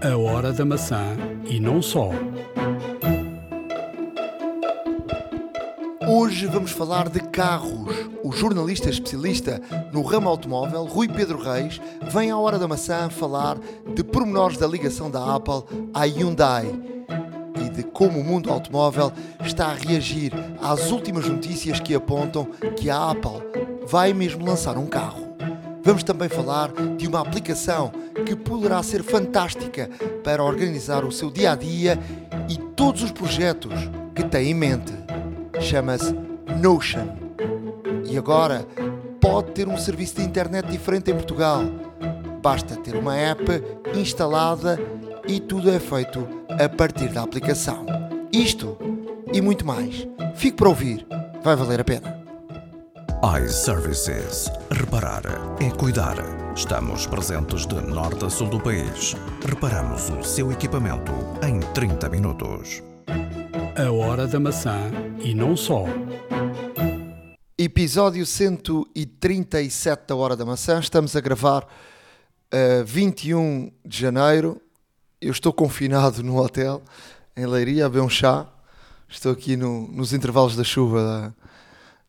A hora da maçã e não só. Hoje vamos falar de carros. O jornalista especialista no ramo automóvel, Rui Pedro Reis, vem à hora da maçã falar de pormenores da ligação da Apple à Hyundai e de como o mundo automóvel está a reagir às últimas notícias que apontam que a Apple vai mesmo lançar um carro. Vamos também falar de uma aplicação que poderá ser fantástica para organizar o seu dia a dia e todos os projetos que tem em mente. Chama-se Notion. E agora pode ter um serviço de internet diferente em Portugal. Basta ter uma app instalada e tudo é feito a partir da aplicação. Isto e muito mais. Fique para ouvir, vai valer a pena iServices. Reparar é cuidar. Estamos presentes de norte a sul do país. Reparamos o seu equipamento em 30 minutos. A hora da maçã e não só. Episódio 137 da Hora da Maçã. Estamos a gravar a 21 de janeiro. Eu estou confinado no hotel em Leiria a beber um chá. Estou aqui no, nos intervalos da chuva da,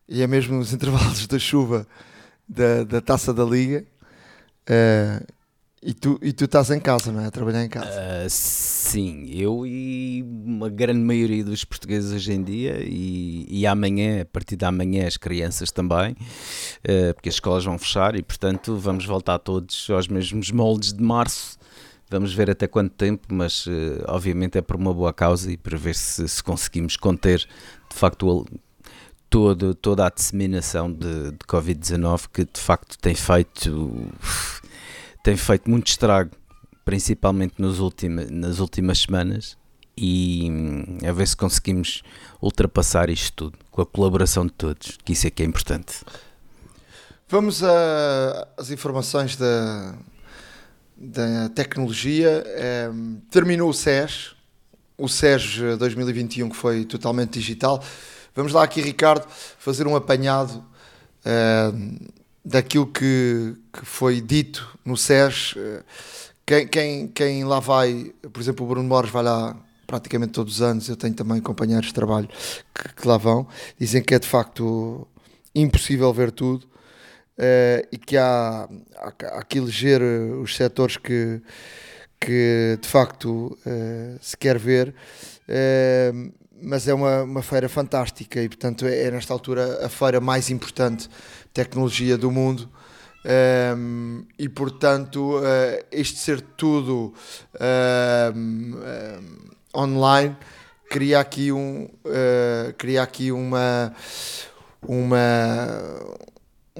e é mesmo nos intervalos da chuva da, da taça da liga. Uh, e tu, e tu estás em casa, não é? A trabalhar em casa. Uh, sim, eu e uma grande maioria dos portugueses hoje em dia, e, e amanhã, a partir de amanhã, as crianças também, uh, porque as escolas vão fechar e, portanto, vamos voltar todos aos mesmos moldes de março. Vamos ver até quanto tempo, mas obviamente é por uma boa causa e para ver se, se conseguimos conter de facto todo, toda a disseminação de, de Covid-19 que de facto tem feito, tem feito muito estrago, principalmente nos ultima, nas últimas semanas. E hum, a ver se conseguimos ultrapassar isto tudo com a colaboração de todos, que isso é que é importante. Vamos às informações da, da tecnologia. É, terminou o SES, o SES 2021 que foi totalmente digital. Vamos lá aqui, Ricardo, fazer um apanhado uh, daquilo que, que, foi dito no SES. Uh, quem, quem, quem lá vai, por exemplo, o Bruno Mores vai lá praticamente todos os anos, eu tenho também companheiros de trabalho que, que lá vão, dizem que é de facto impossível ver tudo uh, e que há, há, há, que eleger os setores que, que de facto uh, se quer ver. Uh, mas é uma, uma feira fantástica e, portanto, é, é nesta altura a feira mais importante de tecnologia do mundo. Um, e portanto, uh, isto ser tudo um, online cria aqui, um, uh, cria aqui uma, uma,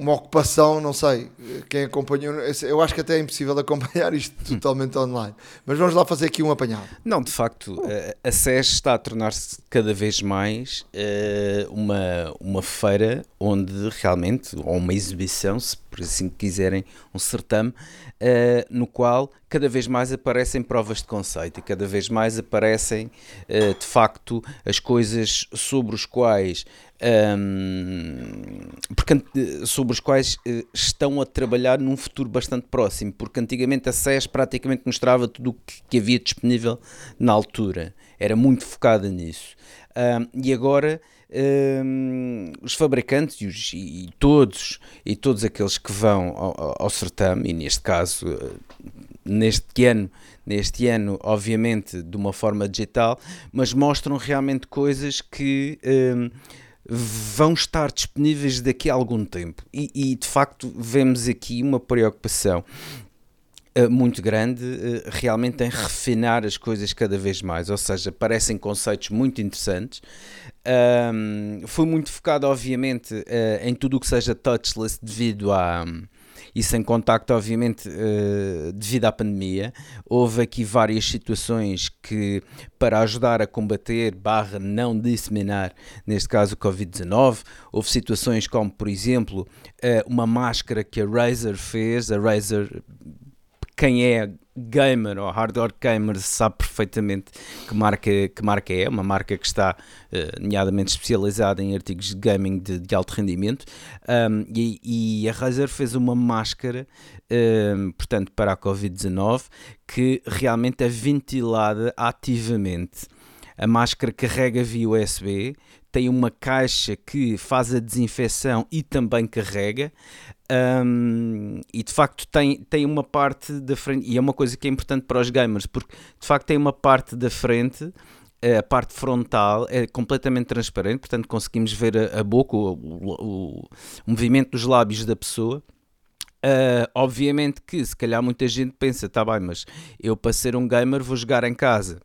uma ocupação, não sei, quem acompanhou, eu acho que até é impossível acompanhar isto totalmente online. Mas vamos lá fazer aqui um apanhado. Não, de facto, a SES está a tornar-se cada vez mais uh, uma, uma feira onde realmente, ou uma exibição, se por assim quiserem, um certame, uh, no qual cada vez mais aparecem provas de conceito e cada vez mais aparecem, uh, de facto, as coisas sobre os quais um, porque, sobre os quais uh, estão a trabalhar num futuro bastante próximo, porque antigamente a SES praticamente mostrava tudo o que, que, havia disponível na altura, era muito focada nisso. Um, e agora um, os fabricantes e, os, e, todos e todos aqueles que vão ao, ao certame, e neste caso, uh, neste ano neste ano, obviamente, de uma forma digital, mas mostram realmente coisas que um, vão estar disponíveis daqui a algum tempo. E, e de facto vemos aqui uma preocupação muito grande uh, realmente em refinar as coisas cada vez mais, ou seja, parecem conceitos muito interessantes. Um, foi muito focado, obviamente, uh, em tudo o que seja touchless devido a. Um, e sem contacto, obviamente, uh, devido à pandemia. Houve aqui várias situações que, para ajudar a combater, barra não disseminar, neste caso o Covid-19, houve situações como, por exemplo, uh, uma máscara que a Razer fez, a Razer quem é gamer ou hardcore gamer sabe perfeitamente que marca, que marca é, uma marca que está uh, nomeadamente especializada em artigos de gaming de, de alto rendimento. Um, e, e, a Razer fez uma máscara um, portanto para a Covid-19 que realmente é ventilada ativamente. A máscara carrega via USB, tem uma caixa que faz a desinfecção e também carrega. Um, e de facto tem, tem uma parte da frente, e é uma coisa que é importante para os gamers, porque de facto tem uma parte da frente a parte frontal é completamente transparente, portanto conseguimos ver a, a boca, o, o, o, movimento dos lábios da pessoa. Uh, obviamente que se calhar muita gente pensa, tá bem, mas eu para ser um gamer vou jogar em casa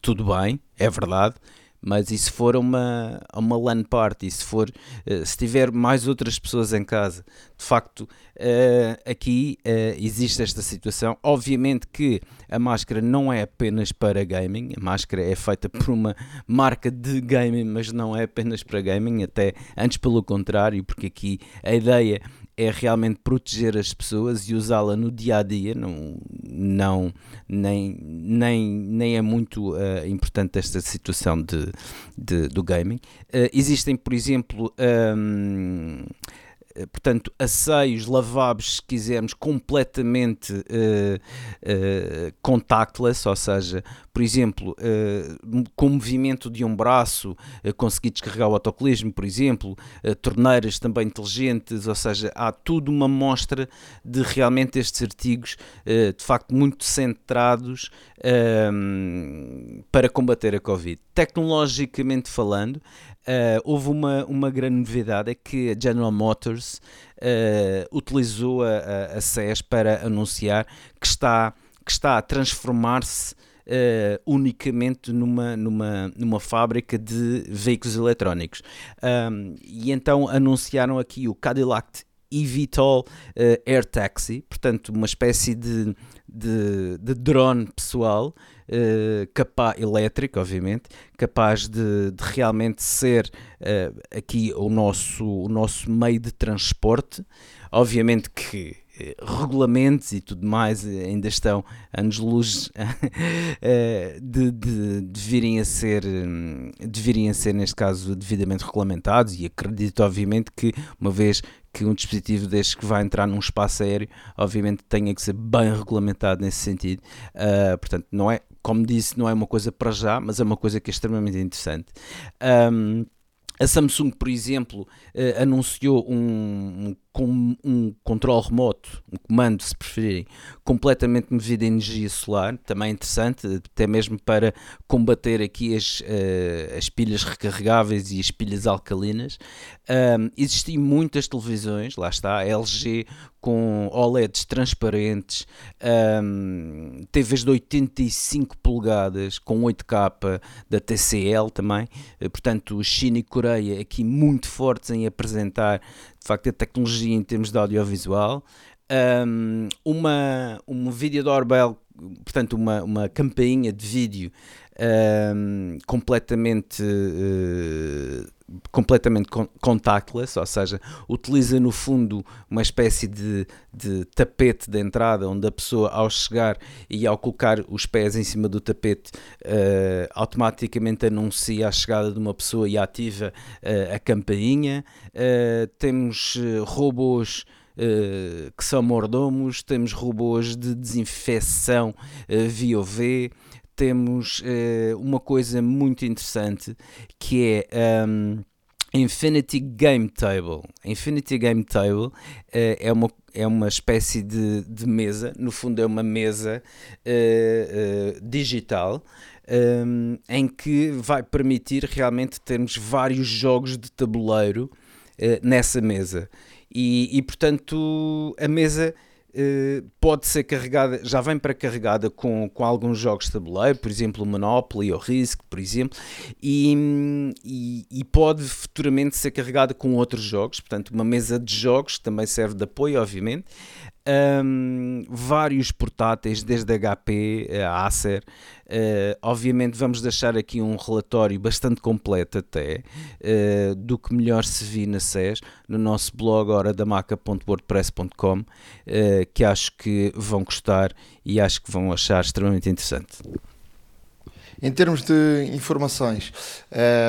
tudo bem, é verdade, mas e se for uma, uma LAN party, se for uh, se tiver mais outras pessoas em casa, de facto, uh, aqui uh, existe esta situação. Obviamente que a máscara não é apenas para gaming, a máscara é feita por uma marca de gaming, mas não é apenas para gaming, até antes pelo contrário, porque aqui a ideia é realmente proteger as pessoas e usá-la no dia a dia, não, não, nem, nem, nem é muito uh, importante esta situação de, de do gaming. Uh, existem, por exemplo, um, eh, portanto, asseios, lavabos, se quisermos, completamente uh, uh, contactless, ou seja, por exemplo, uh, com o movimento de um braço, conseguir descarregar o autocolismo, por exemplo, torneiras também inteligentes, ou seja, há tudo uma mostra de realmente estes artigos, de facto, muito centrados para combater a Covid. Tecnologicamente falando, Uh, houve uma, uma grande novidade, é que a General Motors uh, utilizou a, a, a CES para anunciar que está, que está a transformar-se Uh, unicamente numa, numa, numa fábrica de veículos eletrónicos. Um, e então anunciaram aqui o Cadillac eVTOL uh, Air Taxi, portanto, uma espécie de, de, de drone pessoal uh, capaz, elétrico, obviamente, capaz de, de realmente ser uh, aqui o nosso, o nosso meio de transporte. Obviamente que eh, regulamentos e tudo mais ainda estão anos-luz de, de, de, virem a ser de virem a ser neste caso devidamente regulamentados e acredito obviamente que uma vez que um dispositivo deste que vai entrar num espaço aéreo, obviamente tenha que ser bem regulamentado nesse sentido. Uh, portanto, não é, como disse, não é uma coisa para já, mas é uma coisa que é extremamente interessante. Um, a Samsung, por exemplo, uh, anunciou um, um, um controle remoto, um comando, se preferirem, completamente movido a energia solar, também interessante, até mesmo para combater aqui as, uh, as pilhas recarregáveis e as pilhas alcalinas. Um, existem muitas televisões, lá está, LG com OLEDs transparentes, um, TVs de 85 polegadas com 8K da TCL também, eh, portanto China e Coreia aqui muito fortes em apresentar de facto a tecnologia em termos de audiovisual, um, uma, um vídeo doorbell, portanto uma, uma campainha de vídeo um, completamente uh, completamente contactless, ou seja, utiliza no fundo uma espécie de, de, tapete de entrada onde a pessoa ao chegar e ao colocar os pés em cima do tapete uh, automaticamente anuncia a chegada de uma pessoa e ativa uh, a campainha. Uh, temos robôs que são mordomos, temos robôs de desinfecção via UV, temos uh, uma coisa muito interessante que é um, Infinity Game Table. Infinity Game Table uh, é, uma, é uma espécie de, de mesa, no fundo é uma mesa uh, digital. Um, em que vai permitir realmente termos vários jogos de tabuleiro nessa mesa. E, e portanto, a mesa Uh, pode ser carregada, já vem pré-carregada com, com alguns jogos de tabuleiro, por exemplo Monopoly ou Risk, por exemplo, e, e, e, pode futuramente ser carregada com outros jogos, portanto uma mesa de jogos que também serve de apoio, obviamente, um, vários portáteis, desde HP a Acer. Uh, obviamente, vamos deixar aqui um relatório bastante completo, até uh, do que melhor se vi na SES no nosso blog horadamaca.wordpress.com, uh, que acho que vão gostar e acho que vão achar extremamente interessante. Em termos de informações,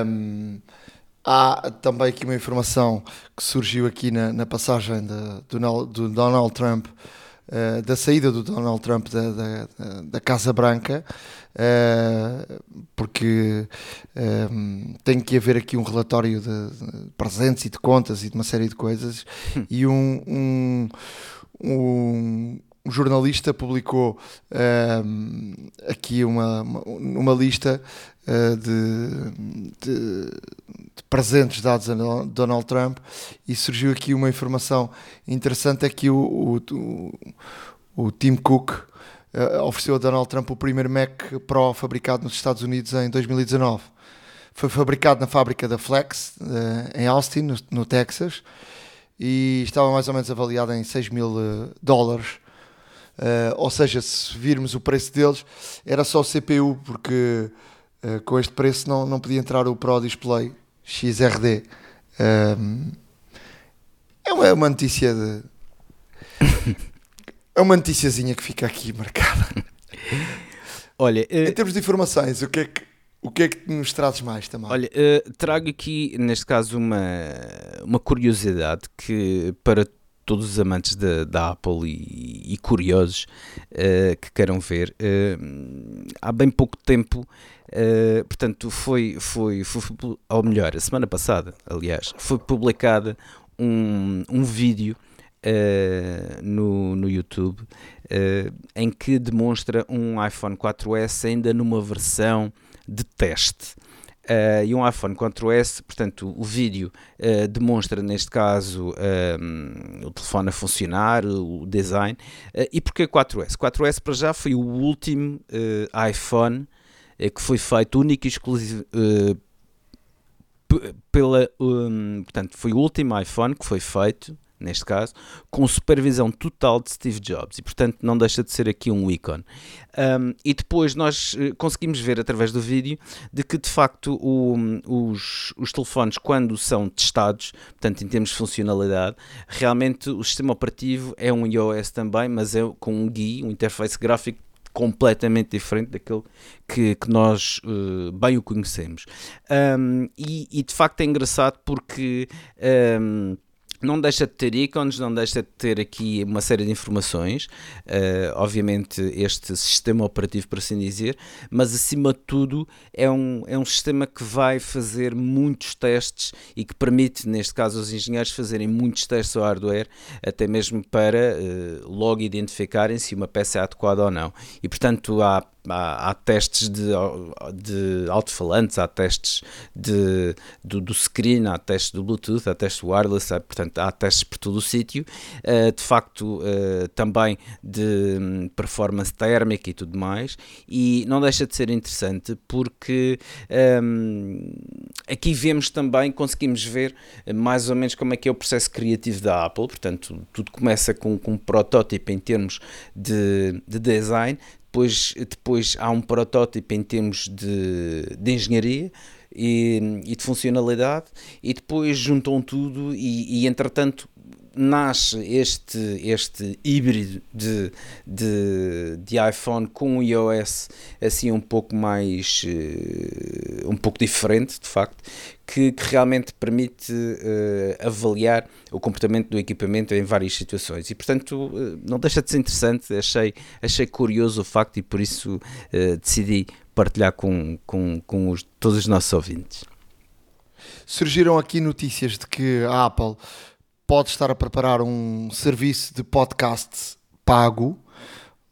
um, há também aqui uma informação que surgiu aqui na, na passagem de, do, do, Donald Trump, uh, da saída do Donald Trump da, da, da Casa Branca, uh, porque um, tem que haver aqui um relatório de, de, presentes e de contas e de uma série de coisas, e um, um, um um jornalista publicou uh, aqui uma, uma, uma lista de, de, de, presentes dados a Donald Trump e surgiu aqui uma informação interessante é que o, o, o Tim Cook uh, ofereceu a Donald Trump o primeiro Mac Pro fabricado nos Estados Unidos em 2019. Foi fabricado na fábrica da Flex, em Austin, no, no, Texas, e estava mais ou menos avaliado em 6 mil dólares Uh, ou seja, se virmos o preço deles, era só CPU, porque uh, com este preço não, não podia entrar o Pro Display XRD. Um, é, uma, é uma notícia de. é uma noticiazinha que fica aqui marcada. Olha, uh... em termos de informações, o que é que. O que é que nos trazes mais também? Olha, trago aqui, neste caso, uma, uma curiosidade que para todos os amantes da, Apple e, e curiosos uh, que queiram ver. Uh, há bem pouco tempo, uh, portanto, foi, foi, foi, ou melhor, a semana passada, aliás, foi publicado um, um vídeo no, no YouTube em que demonstra um iPhone 4S ainda numa versão de teste. Uh, e um iPhone 4S, portanto, o vídeo uh, demonstra, neste caso, uh, o telefone a funcionar, o design. e porquê 4S? 4S para já foi o último iPhone que foi feito único e exclusivo pela, um, portanto, foi o último iPhone que foi feito neste caso, com supervisão total de Steve Jobs e, portanto, não deixa de ser aqui um ícone. Um, e depois nós eh, conseguimos ver através do vídeo de que, de facto, o, os, os telefones, quando são testados, portanto, em termos de funcionalidade, realmente o sistema operativo é um iOS também, mas é com um GUI, um interface gráfico completamente diferente daquele que, que nós uh, bem o conhecemos. Um, e, e, de facto é engraçado porque. Um, não deixa de ter ícones, não deixa de ter aqui uma série de informações, uh, obviamente este sistema operativo, por assim dizer, mas acima de tudo é um, é um sistema que vai fazer muitos testes e que permite, neste caso, aos engenheiros fazerem muitos testes ao hardware, até mesmo para uh, logo identificarem se uma peça é adequada ou não. E portanto há há, testes de, de alto-falantes, há testes de, do, do, screen, há testes do Bluetooth, há testes wireless, há, portanto há testes por todo o sítio, uh, de facto uh, também de um, performance térmica e tudo mais, e não deixa de ser interessante porque um, aqui vemos também, conseguimos ver mais ou menos como é que é o processo criativo da Apple, portanto tudo começa com, com um protótipo em termos de, de design, depois, depois há um protótipo em termos de, de engenharia e, e, de funcionalidade, e depois juntam tudo e, e entretanto nasce este, este híbrido de, de, de iPhone com o iOS assim um pouco mais uh, um pouco diferente de facto que, que realmente permite uh, avaliar o comportamento do equipamento em várias situações. E portanto uh, não deixa de ser interessante. Achei, achei curioso o facto e por isso decidi partilhar com, com, com os, todos os nossos ouvintes. Surgiram aqui notícias de que a Apple pode estar a preparar um serviço de podcast pago,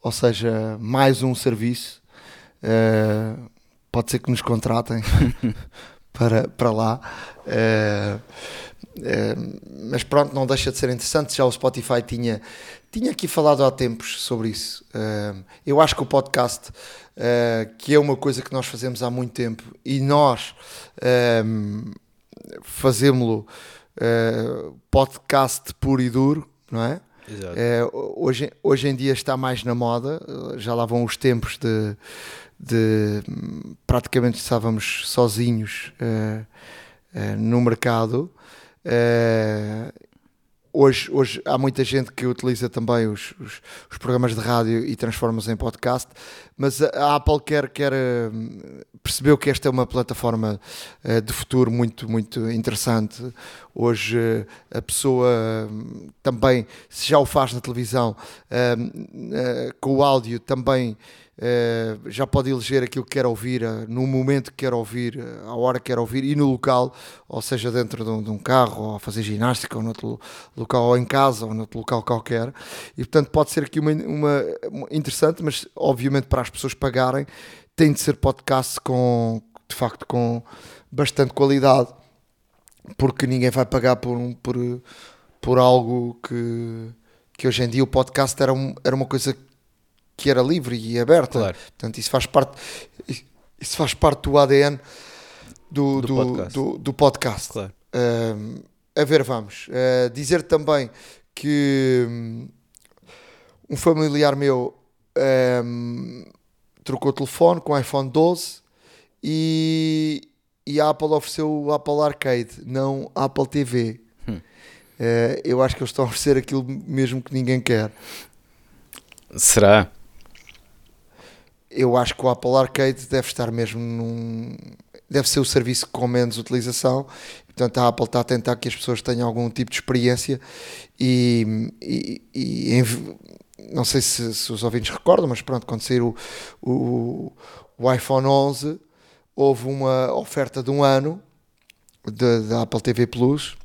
ou seja, mais um serviço. Uh, pode ser que nos contratem para, para lá. Uh, uh, mas pronto, não deixa de ser interessante. Já o Spotify tinha, tinha aqui falado há tempos sobre isso. eu acho que o podcast, que é uma coisa que nós fazemos há muito tempo, e nós fazemos-lo uh, podcast puro e duro, não é? É, hoje, hoje em dia está mais na moda, já lá vão os tempos de, de praticamente estávamos sozinhos uh, no mercado. Hoje, hoje há muita gente que utiliza também os, os, os programas de rádio e transforma-os em podcast, mas a, Apple quer, quer hum, percebeu que esta é uma plataforma uh, de futuro muito, muito interessante. Hoje uh, a pessoa uh, também, se já o faz na televisão, hum, com o áudio também Uh, já pode eleger aquilo que quer ouvir, uh, no momento que quer ouvir, uh, à hora que quer ouvir e no local, ou seja, dentro de um, de um, carro, ou a fazer ginástica, ou noutro local, ou em casa, ou noutro local qualquer. E portanto pode ser aqui uma, uma, interessante, mas obviamente para as pessoas pagarem, tem de ser podcast com, de facto, com bastante qualidade, porque ninguém vai pagar por, por, por algo que, que hoje em dia o podcast era, um, era uma coisa era livre e aberta. Claro. Portanto, isso faz parte, isso faz parte do ADN do, do, do podcast. Do, do podcast. Claro. Uh, a ver, vamos. Uh, dizer também que um, um familiar meu um, trocou o telefone com o iPhone 12 e, e a Apple ofereceu o Apple Arcade, não Apple TV. Hum. Uh, eu acho que eles estão a oferecer aquilo mesmo que ninguém quer. Será? Eu acho que o Apple Arcade deve estar mesmo num. deve ser o serviço com menos utilização. Portanto, a Apple está a tentar que as pessoas tenham algum tipo de experiência e, e, e em, não sei se, se, os ouvintes recordam, mas pronto, quando saiu o, o, o iPhone 11, houve uma oferta de um ano da Apple TV Plus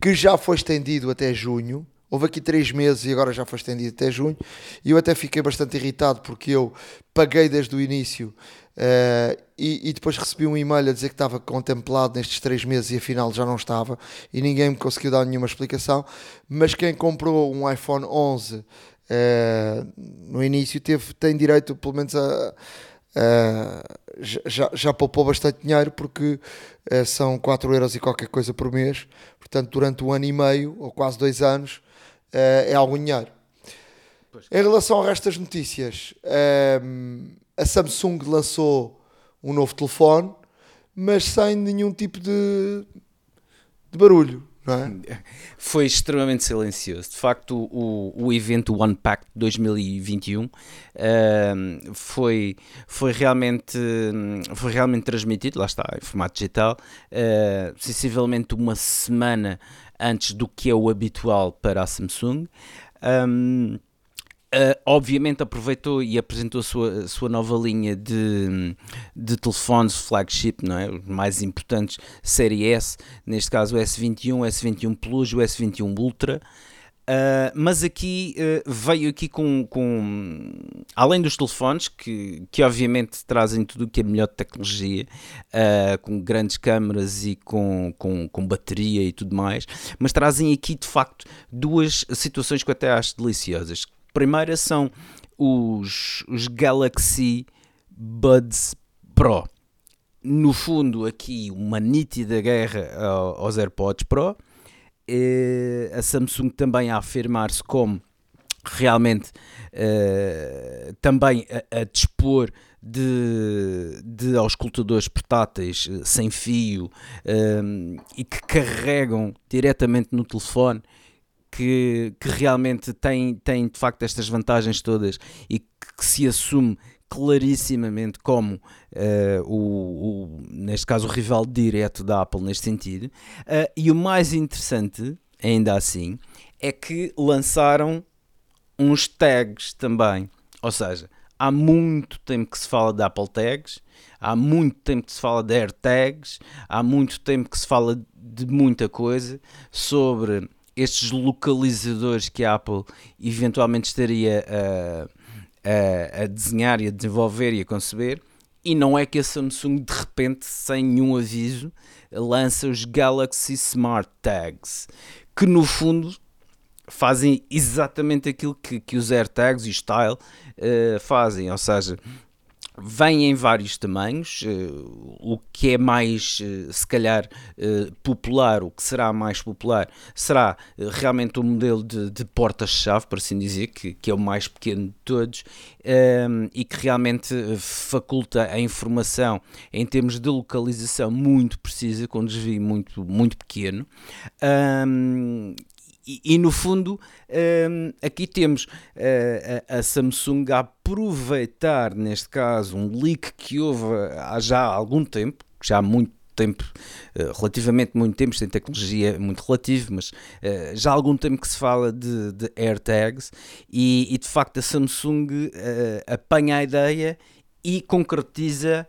que já foi estendido até junho Houve aqui três meses e agora já foi estendido até junho. E eu até fiquei bastante irritado porque eu paguei desde o início uh, e, e, depois recebi um e-mail a dizer que estava contemplado nestes três meses e afinal já não estava. E ninguém me conseguiu dar nenhuma explicação. Mas quem comprou um iPhone 11 uh, eh, no início teve, tem direito, pelo menos, a. Uh, já, já poupou bastante dinheiro porque uh, são 4 euros e qualquer coisa por mês, portanto, durante um ano e meio ou quase dois anos, é algum dinheiro. Pois. Em relação ao resto das notícias, ehm, a Samsung lançou um novo telefone, mas sem nenhum tipo de, de barulho. É? Foi extremamente silencioso. De facto, o, o evento Unpacked 2021 uh, foi, foi, realmente, foi realmente transmitido, lá está, em formato digital, uh, sensivelmente uma semana antes do que é o habitual para a Samsung. Um, Uh, obviamente aproveitou e apresentou a sua, a sua nova linha de, de telefones flagship, não é? os mais importantes, série S, neste caso o S21, o S21 Plus, o S21 Ultra. Uh, mas aqui uh, veio aqui com, com além dos telefones que, que obviamente trazem tudo o que é melhor de tecnologia uh, com grandes câmaras e com, com, com bateria e tudo mais mas trazem aqui de facto duas situações que eu até acho deliciosas. Primeira são os, os Galaxy Buds Pro. No fundo aqui uma nítida guerra aos AirPods Pro a Samsung também a afirmar-se como realmente uh, também a, a, dispor de, de auscultadores portáteis uh, sem fio uh, e que carregam diretamente no telefone que, que realmente tem, tem de facto estas vantagens todas e que, que se assume clarissimamente como uh, o, o, neste caso o rival direto da Apple neste sentido. Uh, e o mais interessante ainda assim é que lançaram uns tags também. Ou seja, há muito tempo que se fala de Apple Tags há muito tempo que se fala de AirTags há muito tempo que se fala de muita coisa sobre estes localizadores que a Apple eventualmente estaria a a, a desenhar e a desenvolver e a conceber. E não é que a Samsung de repente, sem nenhum aviso, lança os Galaxy Smart Tags, que no fundo fazem exatamente aquilo que, que os AirTags e o Style uh, fazem, ou seja, Vem em vários tamanhos, o que é mais, se calhar, popular, o que será mais popular, será realmente o modelo de, de porta-chave, por assim dizer, que, que é o mais pequeno de todos e que realmente faculta a informação em termos de localização muito precisa, com desvio muito, muito pequeno. E, e, no fundo, um, aqui temos uh, a, a, Samsung a aproveitar, neste caso, um leak que houve há já algum tempo, já há muito tempo, uh, relativamente muito tempo, sem tecnologia muito relativo, mas uh, já há algum tempo que se fala de, de AirTags e, e, de facto a Samsung apanha a ideia e concretiza.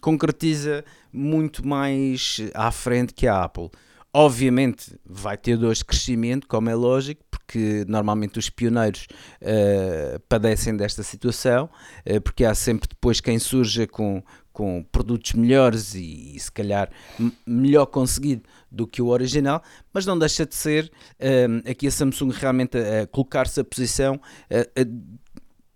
concretiza muito mais à frente que a Apple. Obviamente vai ter dores de crescimento, como é lógico, porque normalmente os pioneiros uh, padecem desta situação, uh, porque há sempre depois quem surja com, com produtos melhores e, e se calhar melhor conseguido do que o original, mas não deixa de ser uh, aqui a Samsung realmente a, a colocar-se a posição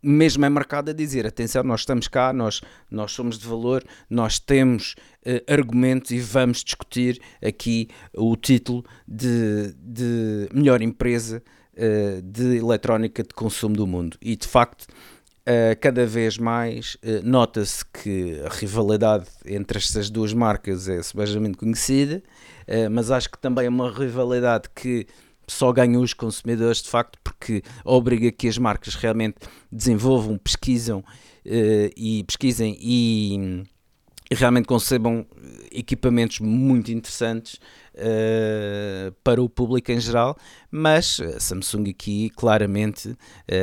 mesmo é marcado a dizer: atenção, nós estamos cá, nós, nós somos de valor, nós temos uh, argumentos e vamos discutir aqui o título de, de melhor empresa uh, de eletrónica de consumo do mundo. E de facto, uh, cada vez mais nota-se que a rivalidade entre estas duas marcas é sebejamente conhecida, mas acho que também é uma rivalidade que só ganham os consumidores de facto porque obriga que as marcas realmente desenvolvam, pesquisam uh, e pesquisem e, e, realmente concebam equipamentos muito interessantes uh, para o público em geral, mas a Samsung aqui claramente uh,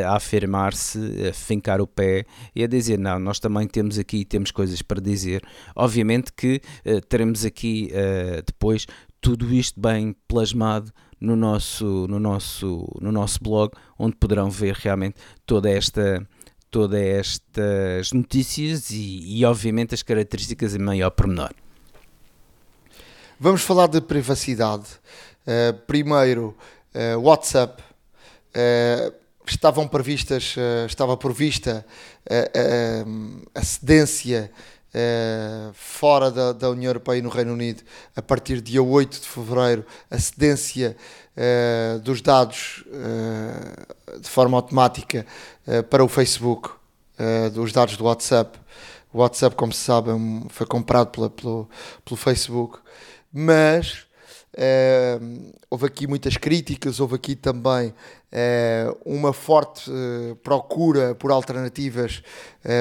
a afirmar-se, a fincar o pé e a dizer não, nós também temos aqui temos coisas para dizer. Obviamente que teremos aqui depois tudo isto bem plasmado no nosso, no nosso, no nosso blog, onde poderão ver realmente toda esta todas estas notícias e, e, obviamente as características em maior pormenor. Vamos falar de privacidade. Uh, primeiro, uh, WhatsApp. Uh, estavam previstas, estava prevista a cedência Uh, fora da, da, União Europeia e no Reino Unido, a partir de dia 8 de fevereiro, a cedência uh, dos dados uh, de forma automática para o Facebook, dos dados do WhatsApp. O WhatsApp, como se sabe, é foi comprado pela, pelo, pelo Facebook, mas houve aqui muitas críticas, houve aqui também uma forte procura por alternativas.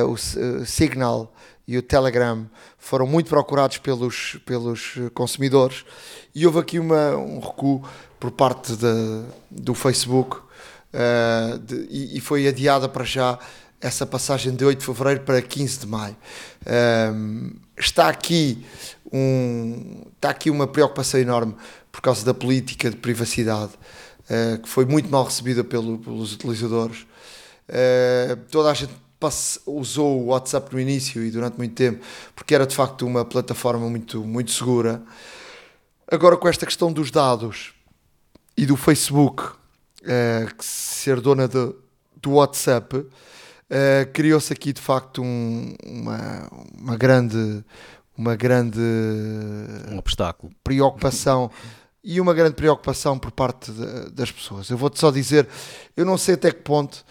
o Signal e o Telegram foram muito procurados pelos, pelos consumidores e houve aqui uma, um recuo por parte de, do Facebook uh, de, e, foi adiada para já essa passagem de 8 de fevereiro para 15 de maio. Eh, está aqui um, está aqui uma preocupação enorme por causa da política de privacidade uh, que foi muito mal recebida pelo, pelos utilizadores. Toda a gente usou o WhatsApp no início e durante muito tempo, porque era de facto uma plataforma muito, muito segura. Agora, com esta questão dos dados e do Facebook uh, ser dona de, do WhatsApp, uh, criou-se aqui de facto um, uma, uma grande. Uma grande um obstáculo. preocupação e uma grande preocupação por parte de, das pessoas. Eu vou-te só dizer, eu não sei até que ponto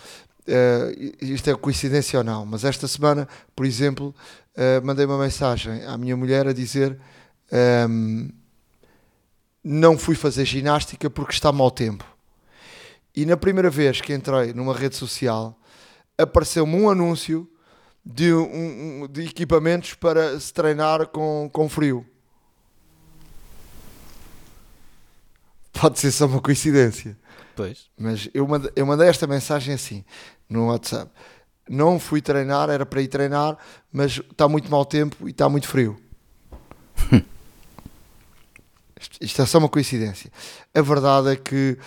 uh, isto é coincidência ou não, mas esta semana, por exemplo, uh, mandei uma mensagem à minha mulher a dizer um, ehm, não fui fazer ginástica porque está mau tempo. E na primeira vez que entrei numa rede social, apareceu-me um anúncio de, um, de equipamentos para se treinar com, com frio. Pode ser só uma coincidência. Pois. Mas eu mandei, eu mandei esta mensagem assim no WhatsApp. Não fui treinar, era para ir treinar, mas está muito mau tempo e está muito frio. Isto é só uma coincidência. A verdade é que,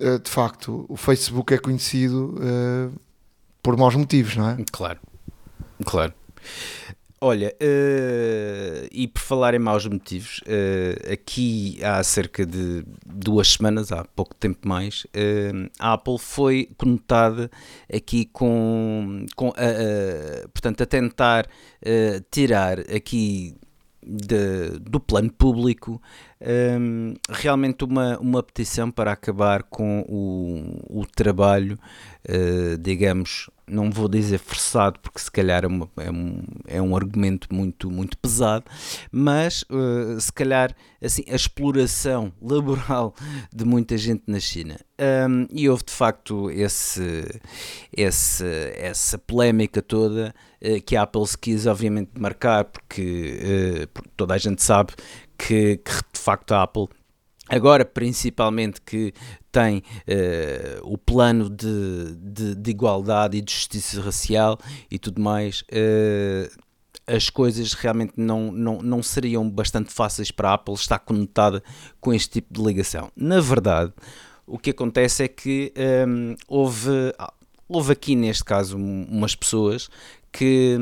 eh, de facto, o Facebook é conhecido uh, por maus motivos, não é? Claro, claro. Olha, uh, e por falar em maus motivos, uh, aqui há cerca de duas semanas, há pouco tempo mais, uh, a Apple foi conotada aqui com, com portanto, a tentar tirar aqui de, do plano público um, realmente uma, uma petição para acabar com o, o trabalho, digamos, não vou dizer forçado, porque se calhar é, uma, é, um, é um argumento muito, muito pesado, mas uh, se calhar assim, a exploração laboral de muita gente na China. Um, e houve de facto esse, esse, essa polémica toda uh, que a Apple se quis obviamente marcar, porque, uh, toda a gente sabe que, que de facto a Apple Agora, principalmente, que tem uh, o plano de, de, de, igualdade e de justiça racial e tudo mais, uh, as coisas realmente não, não, não seriam bastante fáceis para a Apple estar conotada com este tipo de ligação. Na verdade, o que acontece é que um, ehm, houve, houve aqui, neste caso, umas pessoas que,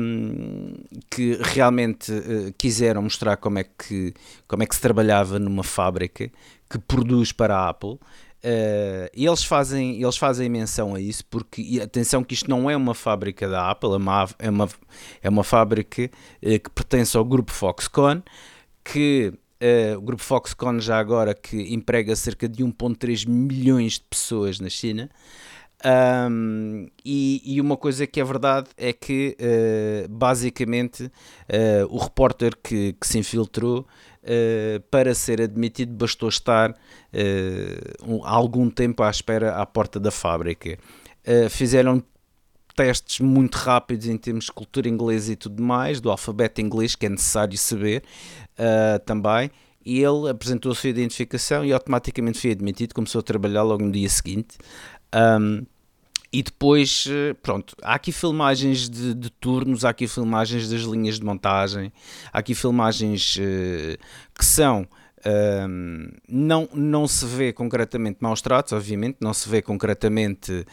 que realmente uh, quiseram mostrar como é, que, como é que se trabalhava numa fábrica que produz para a Apple. Uh, eles, fazem, eles fazem menção a isso porque, atenção que isto não é uma fábrica da Apple, é uma, é uma, é uma fábrica uh, que pertence ao grupo Foxconn, que uh, o grupo Foxconn já agora que emprega cerca de 1.3 milhões de pessoas na China, um, e, e, uma coisa que é verdade é que, uh, basicamente, uh, o repórter que, que se infiltrou para ser admitido bastou estar um, algum tempo à espera à porta da fábrica. fizeram testes muito rápidos em termos de cultura inglesa e tudo mais, do alfabeto inglês que é necessário saber também. E ele apresentou a sua identificação e automaticamente foi admitido, começou a trabalhar logo no dia seguinte. Um, e depois, eh, pronto, há aqui filmagens de, de, turnos, há aqui filmagens das linhas de montagem, há aqui filmagens uh, que são. Uh, não, não se vê concretamente maus tratos, obviamente, não se vê concretamente uh,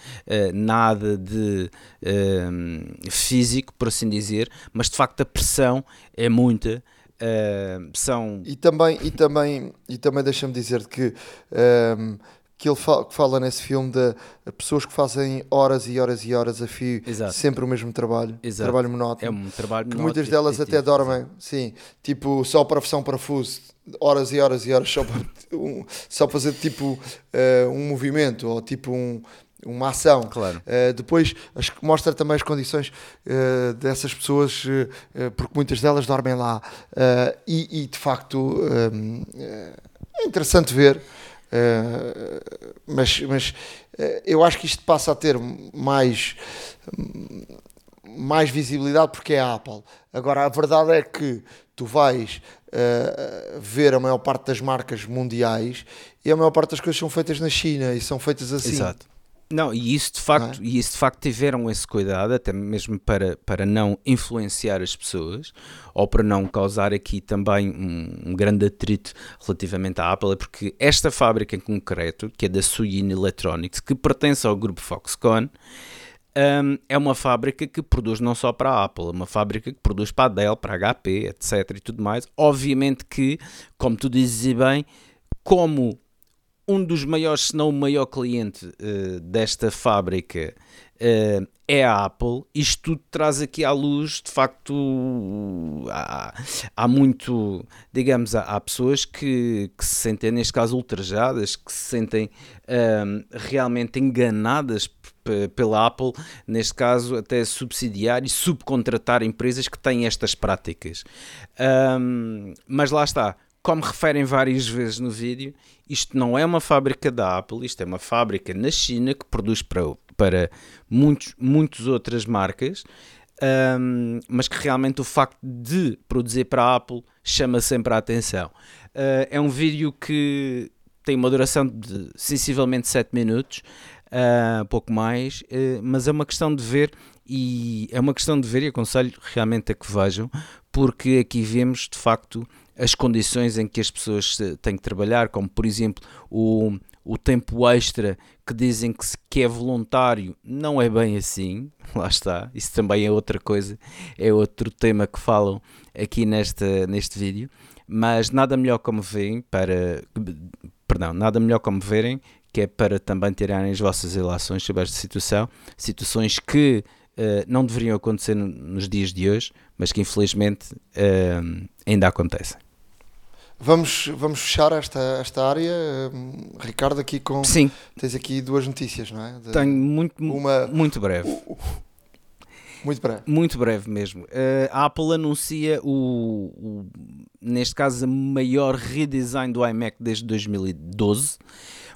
nada de uh, físico, por assim dizer, mas de facto a pressão é muita. são... E também, e também, e também deixa-me dizer que que ele fala, que fala nesse filme de pessoas que fazem horas e horas e horas a fio, Exato. sempre o mesmo trabalho, Exato. trabalho monótono. É um trabalho que muitas delas até dormem, sim, tipo só para são parafuso, horas e horas e horas só para, um, só fazer tipo uh, um movimento ou tipo um, uma ação. Claro. Uh, depois acho que mostra também as condições uh, dessas pessoas, porque muitas delas dormem lá. E, e, de facto é interessante ver Uh, mas mas uh, eu acho que isto passa a ter mais, mais visibilidade porque é a Apple. Agora, a verdade é que tu vais uh, ver a maior parte das marcas mundiais e a maior parte das coisas são feitas na China e são feitas assim. Exato. Não, e isso de facto, é? e isso de facto tiveram esse cuidado, até mesmo para, para não influenciar as pessoas, ou para não causar aqui também um, um grande atrito relativamente à Apple, porque esta fábrica em concreto, que é da Suyin Electronics, que pertence ao grupo Foxconn, um, é uma fábrica que produz não só para a Apple, é uma fábrica que produz para a Dell, para a HP, etc. e tudo mais. Obviamente que, como tu dizes bem, como um dos maiores, se não o maior cliente uh, desta fábrica uh, é a Apple. Isto tudo traz aqui à luz, de facto, há, há muito, digamos, há, há pessoas que, que, se sentem, neste caso, ultrajadas, que se sentem ehm, realmente enganadas pela Apple, neste caso, até subsidiar e subcontratar empresas que têm estas práticas. Ehm, mas lá está como referem várias vezes no vídeo, isto não é uma fábrica da Apple, isto é uma fábrica na China que produz para, para muitos, muitas outras marcas, um, mas que realmente o facto de produzir para a Apple chama sempre a atenção. Uh, é um vídeo que tem uma duração de sensivelmente 7 minutos, uh, pouco mais, uh, mas é uma questão de ver e é uma questão de ver e aconselho realmente a que vejam, porque aqui vemos de facto as condições em que as pessoas têm que trabalhar, como por exemplo o, o tempo extra que dizem que, que é voluntário não é bem assim, lá está, isso também é outra coisa, é outro tema que falam aqui nesta, neste vídeo, mas nada melhor como veem para, perdão, nada melhor como verem, que é para também tirarem as vossas relações sobre esta situação, situações que uh, não deveriam acontecer nos dias de hoje, mas que infelizmente uh, ainda acontecem. Vamos, vamos fechar esta, esta área, hum, Ricardo, aqui com. Sim. Tens aqui duas notícias, não é? De, Tenho muito, uma, muito breve. Uh, uh, muito breve. Muito breve mesmo. Uh, a Apple anuncia o, o, neste caso, o maior redesign do iMac desde 2012.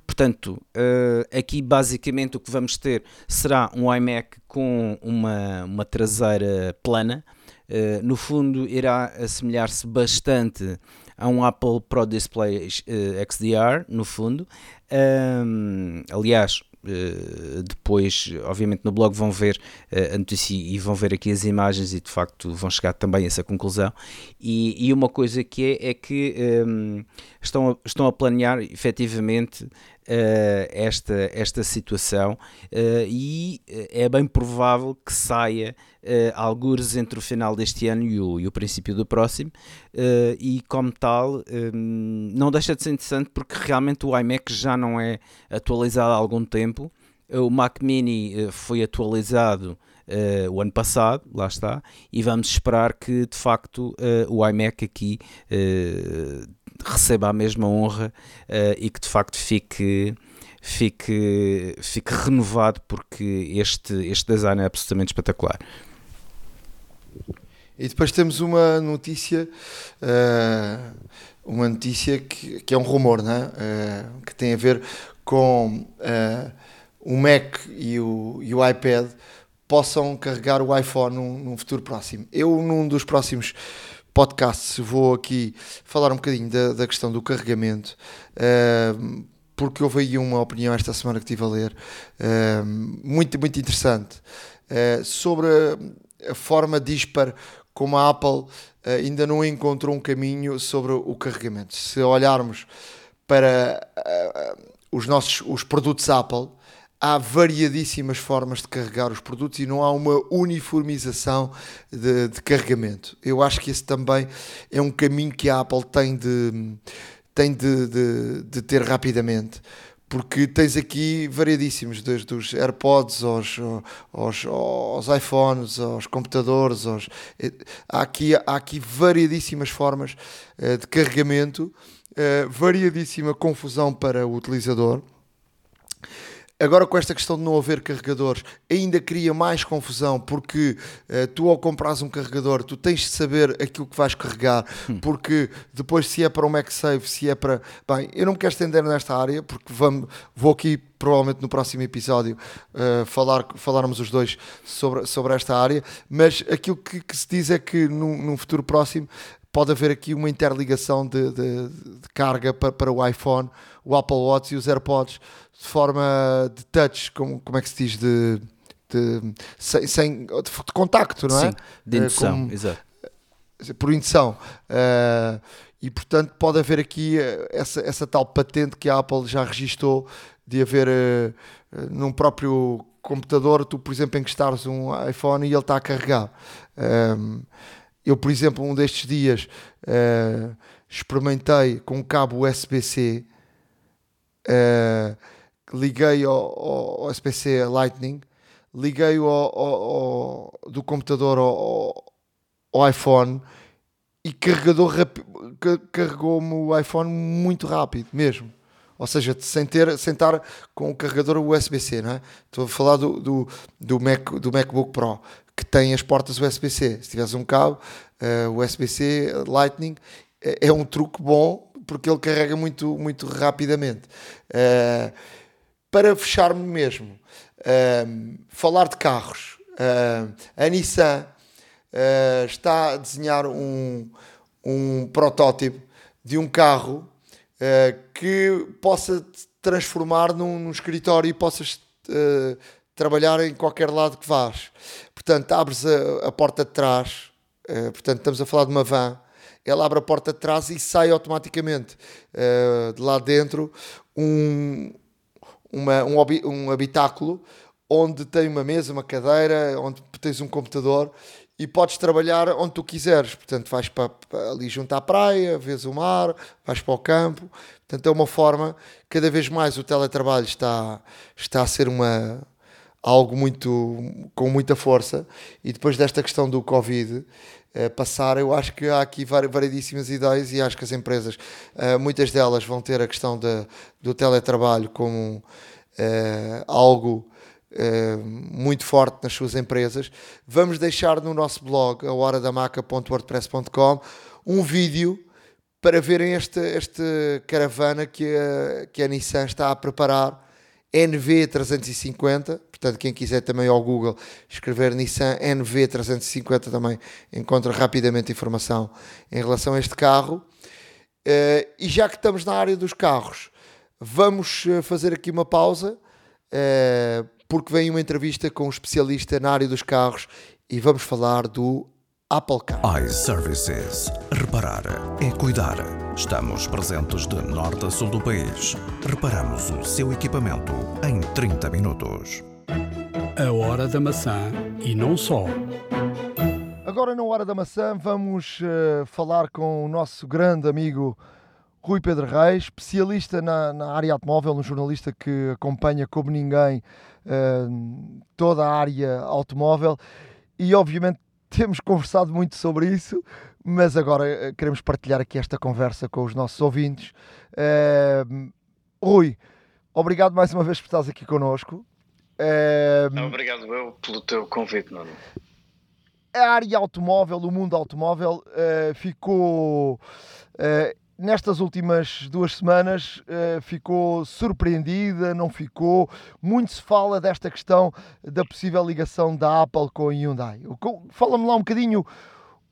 Portanto, uh, aqui basicamente o que vamos ter será um iMac com uma, uma traseira plana. Uh, no fundo, irá assemelhar-se bastante a um Apple Pro Display uh, XDR, no fundo. Um, aliás, Uh, depois, obviamente, no blog vão ver uh, a notícia e vão ver aqui as imagens e de facto vão chegar também a essa conclusão. E, e uma coisa que é, é que um, estão, a, estão a planear efetivamente esta, esta situação uh, e é bem provável que saia uh, algures entre o final deste ano e o, e o princípio do próximo uh, e como tal um, não deixa de ser interessante porque realmente o iMac já não é atualizado há algum tempo. O Mac Mini foi atualizado Uh, o ano passado, lá está, e vamos esperar que de facto uh, o iMac aqui uh, receba a mesma honra uh, e que de facto fique, fique, fique renovado porque este, este design é absolutamente espetacular. E depois temos uma notícia, uh, uma notícia que, que é um rumor, né? Uh, que tem a ver com o Mac e o, e o iPad possam carregar o iPhone num, num futuro próximo. Eu, num dos próximos podcast vou aqui falar um bocadinho da, da questão do carregamento, uh, porque houve aí uma opinião esta semana que estive a ler, uh, muito, muito interessante, uh, sobre a, a forma dispar como a Apple ainda não encontrou um caminho sobre o carregamento. Se olharmos para os nossos os produtos Apple, há variadíssimas formas de carregar os produtos e não há uma uniformização de, de, carregamento. Eu acho que esse também é um caminho que a Apple tem de, tem de, de, de ter rapidamente. Porque tens aqui variadíssimos, desde os AirPods aos, aos, aos iPhones, aos computadores, aos, há, aqui, há aqui variadíssimas formas uh, de carregamento, uh, variadíssima confusão para o utilizador Agora, com esta questão de não haver carregadores, ainda cria mais confusão, porque uh, tu, ao compras um carregador, tu tens de saber aquilo que vais carregar, hum. porque depois, se é para um MagSafe, se é para. Bem, eu não me quero estender nesta área, porque vamos, vou aqui, provavelmente no próximo episódio, uh, falar, falarmos os dois sobre, sobre esta área, mas aquilo que, que se diz é que num, num futuro próximo pode haver aqui uma interligação de, de, de carga para, para o iPhone, o Apple Watch e os AirPods de forma de touch, como, como é que se diz, de, de sem, sem de, contacto, não é? Sim, de indução, como, exato. Por indução. Uh, e portanto pode haver aqui eh, essa, essa tal patente que a Apple já registou de haver uh, num próprio computador, tu por exemplo encostares um iPhone e ele está a carregar. Um, eu por exemplo um destes dias uh, experimentei com um cabo USB-C uh, liguei ao, ao, ao SPC Lightning, liguei ao, ao, do computador ao, ao iPhone e carregador carregou-me o iPhone muito rápido mesmo. Ou seja, sem, ter, sem estar com o carregador USB-C, não é? Estou a falar do, do, do, Mac, do MacBook Pro, que tem as portas USB-C. Se tiveres um cabo uh, USB-C Lightning, é, é, um truque bom porque ele carrega muito, muito rapidamente. Uh, para fechar-me mesmo, uh, falar de carros. Uh, a Nissan uh, está a desenhar um, um protótipo de um carro que possa transformar num, num escritório e possas trabalhar em qualquer lado que vás. Portanto, abres a, a porta de trás, portanto, estamos a falar de uma van, ela abre a porta de trás e sai automaticamente uh, de lá dentro um, uma, um, um habitáculo onde tem uma mesa, uma cadeira, onde tens um computador e podes trabalhar onde tu quiseres. Portanto, vais para, ali junto à praia, vês o mar, vais para o campo. Portanto, é uma forma, cada vez mais o teletrabalho está, está a ser uma, algo muito, com muita força. E depois desta questão do Covid eh, passar, eu acho que há aqui variedíssimas ideias e acho que as empresas, eh, muitas delas vão ter a questão de, do teletrabalho como eh, algo muito forte nas suas empresas. Vamos deixar no nosso blog, a horadamaca.wordpress.com, um vídeo para verem esta, esta caravana que a, que a Nissan está a preparar, NV350. Portanto, quem quiser também ao Google escrever Nissan NV350 também encontra rapidamente informação em relação a este carro. Uh, e já que estamos na área dos carros, vamos eh, fazer aqui uma pausa. Uh, porque vem uma entrevista com um especialista na área dos carros e vamos falar do Apple Car. iServices. Reparar é cuidar. Estamos presentes de norte a sul do país. Reparamos o seu equipamento em 30 minutos. A hora da maçã e não só. Agora, na hora da maçã, vamos uh, falar com o nosso grande amigo Rui Pedro Reis, especialista na, na área automóvel, um jornalista que acompanha como ninguém uh, toda a área automóvel e obviamente temos conversado muito sobre isso, mas agora uh, queremos partilhar aqui esta conversa com os nossos ouvintes. Uh, Rui, obrigado mais uma vez por estares aqui connosco. obrigado eu pelo teu convite, Nuno. A área automóvel, o mundo automóvel, ficou nestas últimas duas semanas uh, ficou surpreendida, não ficou? Muito se fala desta questão da possível ligação da Apple com a Hyundai. Fala-me lá um bocadinho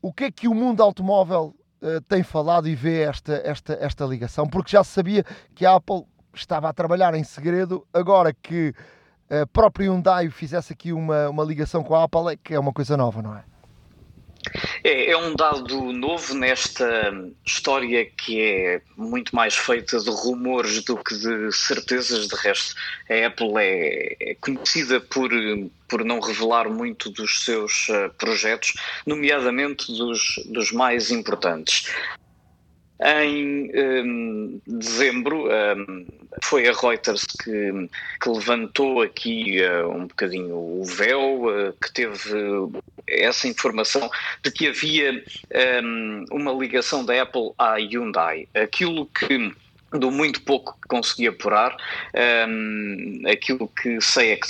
o que é que o mundo automóvel uh, tem falado e vê esta, esta, esta ligação, porque já se sabia que a Apple estava a trabalhar em segredo, agora que a própria Hyundai fizesse aqui uma, uma ligação com a Apple, é que é uma coisa nova, não é? É, é, um dado novo nesta história que é muito mais feita de rumores do que de certezas. De resto, a Apple é, é conhecida por, por não revelar muito dos seus uh, projetos, nomeadamente dos, dos mais importantes. Em um, dezembro, um, foi a Reuters que, que levantou aqui uh, um bocadinho o véu, uh, que teve essa informação de que havia um, uma ligação da Apple à Hyundai. Aquilo que do muito pouco que consegui apurar, um, aquilo que sei é que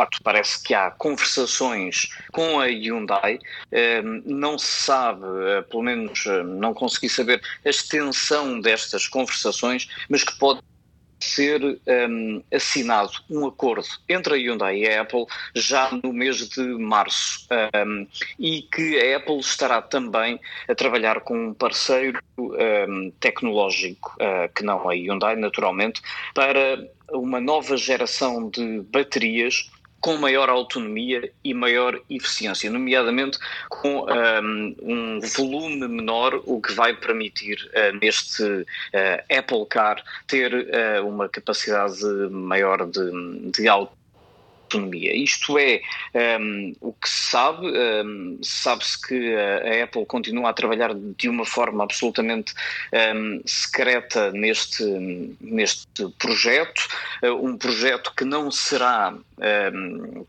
facto parece que há conversações com a Hyundai, ehm, não se sabe, eh, pelo menos eh, não consegui saber a extensão destas conversações, mas que pode ser um, ehm, assinado um acordo entre a Hyundai e a Apple já no mês de março. Um, ehm, e que a Apple estará também a trabalhar com um parceiro um, tecnológico, uh, que não a Hyundai, naturalmente, para uma nova geração de baterias com maior autonomia e maior eficiência, nomeadamente com um, um volume menor, o que vai permitir uh, neste uh, Apple Car ter uh, uma capacidade maior de, de autonomia autonomia. Isto é um, o que se sabe. Um, Sabe-se que a, Apple continua a trabalhar de uma forma absolutamente um, secreta neste, neste projeto, uh, um projeto que não será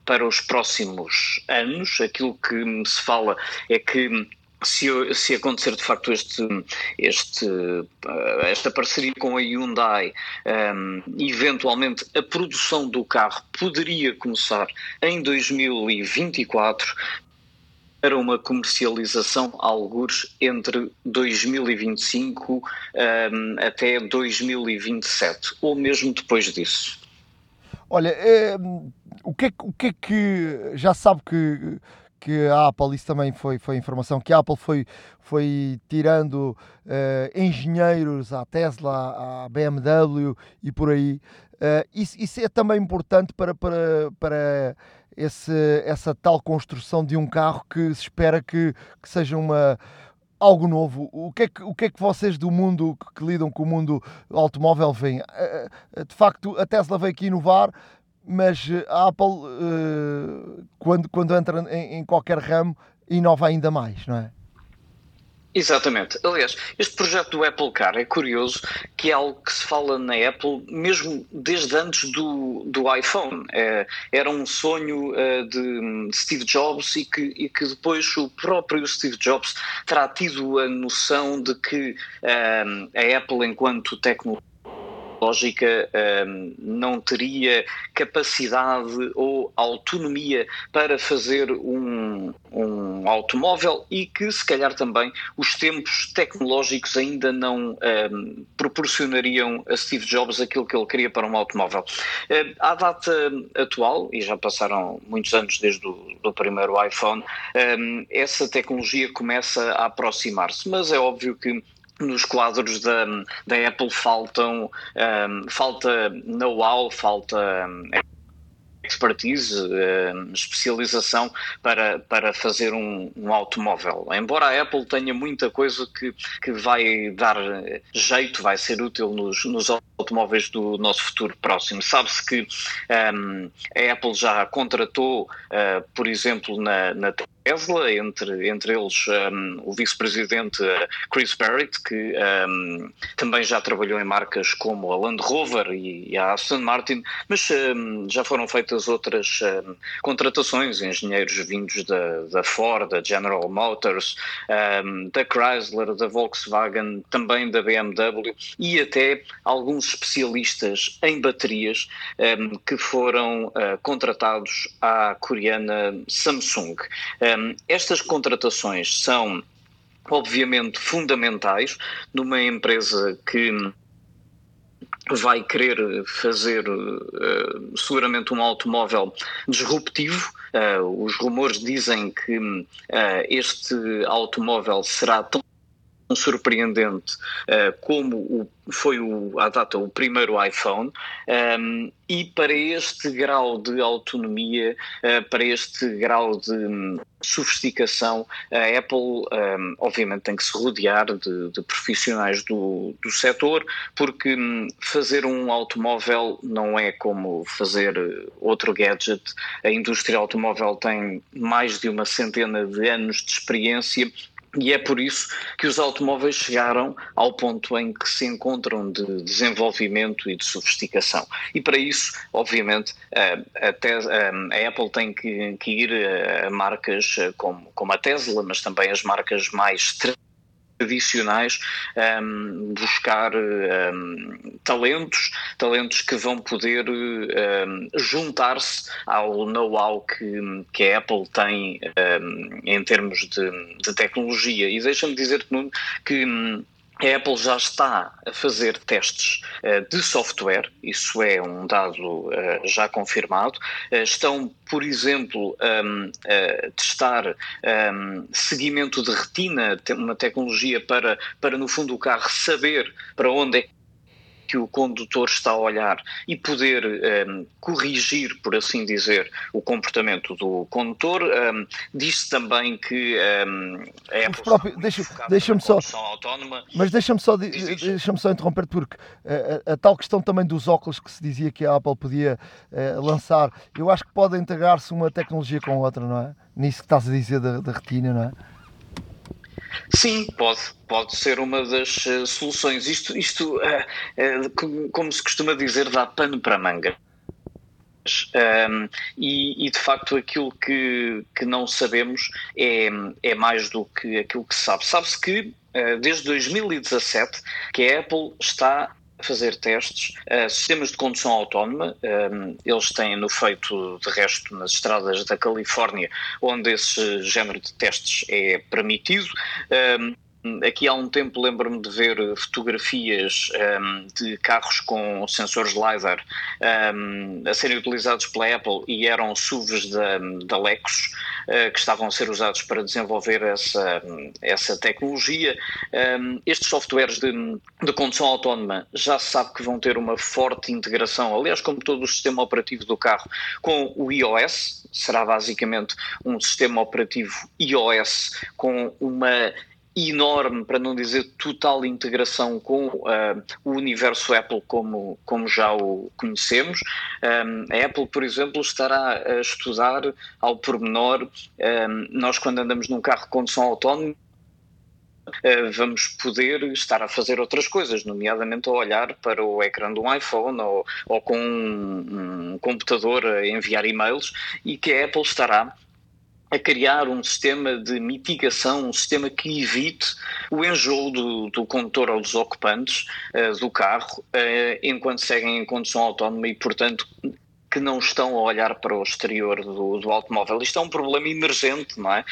para os próximos anos. Aquilo que se fala é que se, se, acontecer de facto este, este, eh, esta parceria com a Hyundai, um, eventualmente a produção do carro poderia começar em 2024 para uma comercialização alguns entre 2025 um, até 2027 ou mesmo depois disso. Olha, é, o, que é, o que é que já sabe que que a Apple, isso também foi, foi informação, que a Apple foi, foi tirando uh, engenheiros à Tesla, à BMW e por aí. Uh, isso, isso, é também importante para, para, para esse, essa tal construção de um carro que se espera que, que seja uma, algo novo. O que, é que, o que é que vocês do mundo que, lidam com o mundo automóvel veem? De facto, a Tesla veio aqui inovar, mas a Apple, quando, quando entra em, em qualquer ramo, inova ainda mais, não é? Exatamente. Aliás, este projeto do Apple Car é curioso, que é algo que se fala na Apple mesmo desde antes do, do iPhone. É, era um sonho uh, de Steve Jobs e que, e que depois o próprio Steve Jobs terá tido a noção de que uh, a Apple, enquanto tecnologia, lógica um, não teria capacidade ou autonomia para fazer um, um automóvel e que se calhar também os tempos tecnológicos ainda não um, proporcionariam a Steve Jobs aquilo que ele queria para um automóvel. Uh, à data atual, e já passaram muitos anos desde o primeiro iPhone, hum, essa tecnologia começa a aproximar-se, mas é óbvio que nos quadros da, da Apple faltam um, falta know-how, falta um, expertise, uh, especialização para, para fazer um, um, automóvel. Embora a Apple tenha muita coisa que, que vai dar jeito, vai ser útil nos, nos automóveis do nosso futuro próximo. Sabe-se que um, a Apple já contratou, uh, por exemplo, na, na Tesla, entre, entre eles um, o vice-presidente Chris Barrett, que um, também já trabalhou em marcas como a Land Rover e, e a Aston Martin, mas um, já foram feitas outras hum, contratações, engenheiros vindos da, da Ford, da General Motors, hum, da Chrysler, da Volkswagen, também da BMW e até alguns especialistas em baterias hum, que foram uh, contratados à coreana Samsung. Um, estas contratações são obviamente fundamentais numa empresa que vai querer fazer uh, seguramente um automóvel disruptivo. Uh, os rumores dizem que uh, este automóvel será tão surpreendente uh, como o, foi o, à data o primeiro iPhone um, ehm, e para este grau de autonomia, uh, para este grau de um, sofisticação, a Apple um, ehm, obviamente tem que se rodear de, de profissionais do, do setor, porque hum, fazer um automóvel não é como fazer outro gadget. A indústria automóvel tem mais de uma centena de anos de experiência e é por isso que os automóveis chegaram ao ponto em que se encontram de desenvolvimento e de sofisticação. E para isso, obviamente, até a Apple tem que, que ir a marcas como, como a Tesla, mas também as marcas mais tradicionais um, buscar um, talentos, talentos que vão poder um, juntar-se ao know-how que, que a Apple tem em termos de, de tecnologia. E deixa-me dizer-te, Nuno, que hum, a Apple já está a fazer testes uh, de software, isso é um dado uh, já confirmado. Uh, estão, por exemplo, um, a testar um, seguimento de retina, uma tecnologia para, para, no fundo, o carro saber para onde é que o condutor está a olhar e poder um, ehm, corrigir, por assim dizer, o comportamento do condutor. Um, ehm, Diz-se também que um, ehm, a Apple próprio, deixa, deixa-me só, autónoma. Mas deixa-me só, deixa só interromper porque a, a, a, tal questão também dos óculos que se dizia que a Apple podia uh, lançar, eu acho que pode integrar-se uma tecnologia com outra, não é? Nisso que estás a dizer da, da retina, não é? Sim, pode, pode ser uma das uh, soluções. Isto, isto uh, uh, como, como, se costuma dizer, dá pano para manga. Um, e, e, de facto aquilo que, que não sabemos é, é mais do que aquilo que se sabe. Sabe-se que desde 2017 que a Apple está fazer testes, uh, sistemas de condução autónoma, um, ehm, eles têm no feito de resto nas estradas da Califórnia, onde esse género de testes é permitido. Um, ehm, Aqui há um tempo lembro-me de ver fotografias um, ehm, de carros com sensores LiDAR um, a serem utilizados pela Apple e eram SUVs da, da Lexus uh, que estavam a ser usados para desenvolver essa, essa tecnologia. Um, estes softwares de, de condução autónoma já se sabe que vão ter uma forte integração, aliás, como todo o sistema operativo do carro, com o iOS, será basicamente um sistema operativo iOS com uma enorme, para não dizer total integração com uh, o universo Apple como, como já o conhecemos. Um, a Apple, por exemplo, estará a estudar ao pormenor, um, nós quando andamos num carro de condução autónoma, vamos poder estar a fazer outras coisas, nomeadamente a olhar para o ecrã de um iPhone ou, ou com um, um computador a enviar e-mails e que a Apple estará a criar um sistema de mitigação, um sistema que evite o enjoo do, do condutor ou dos ocupantes uh, do carro uh, enquanto seguem em condução autónoma e, portanto, que não estão a olhar para o exterior do, do automóvel. Isto é um problema emergente, não é?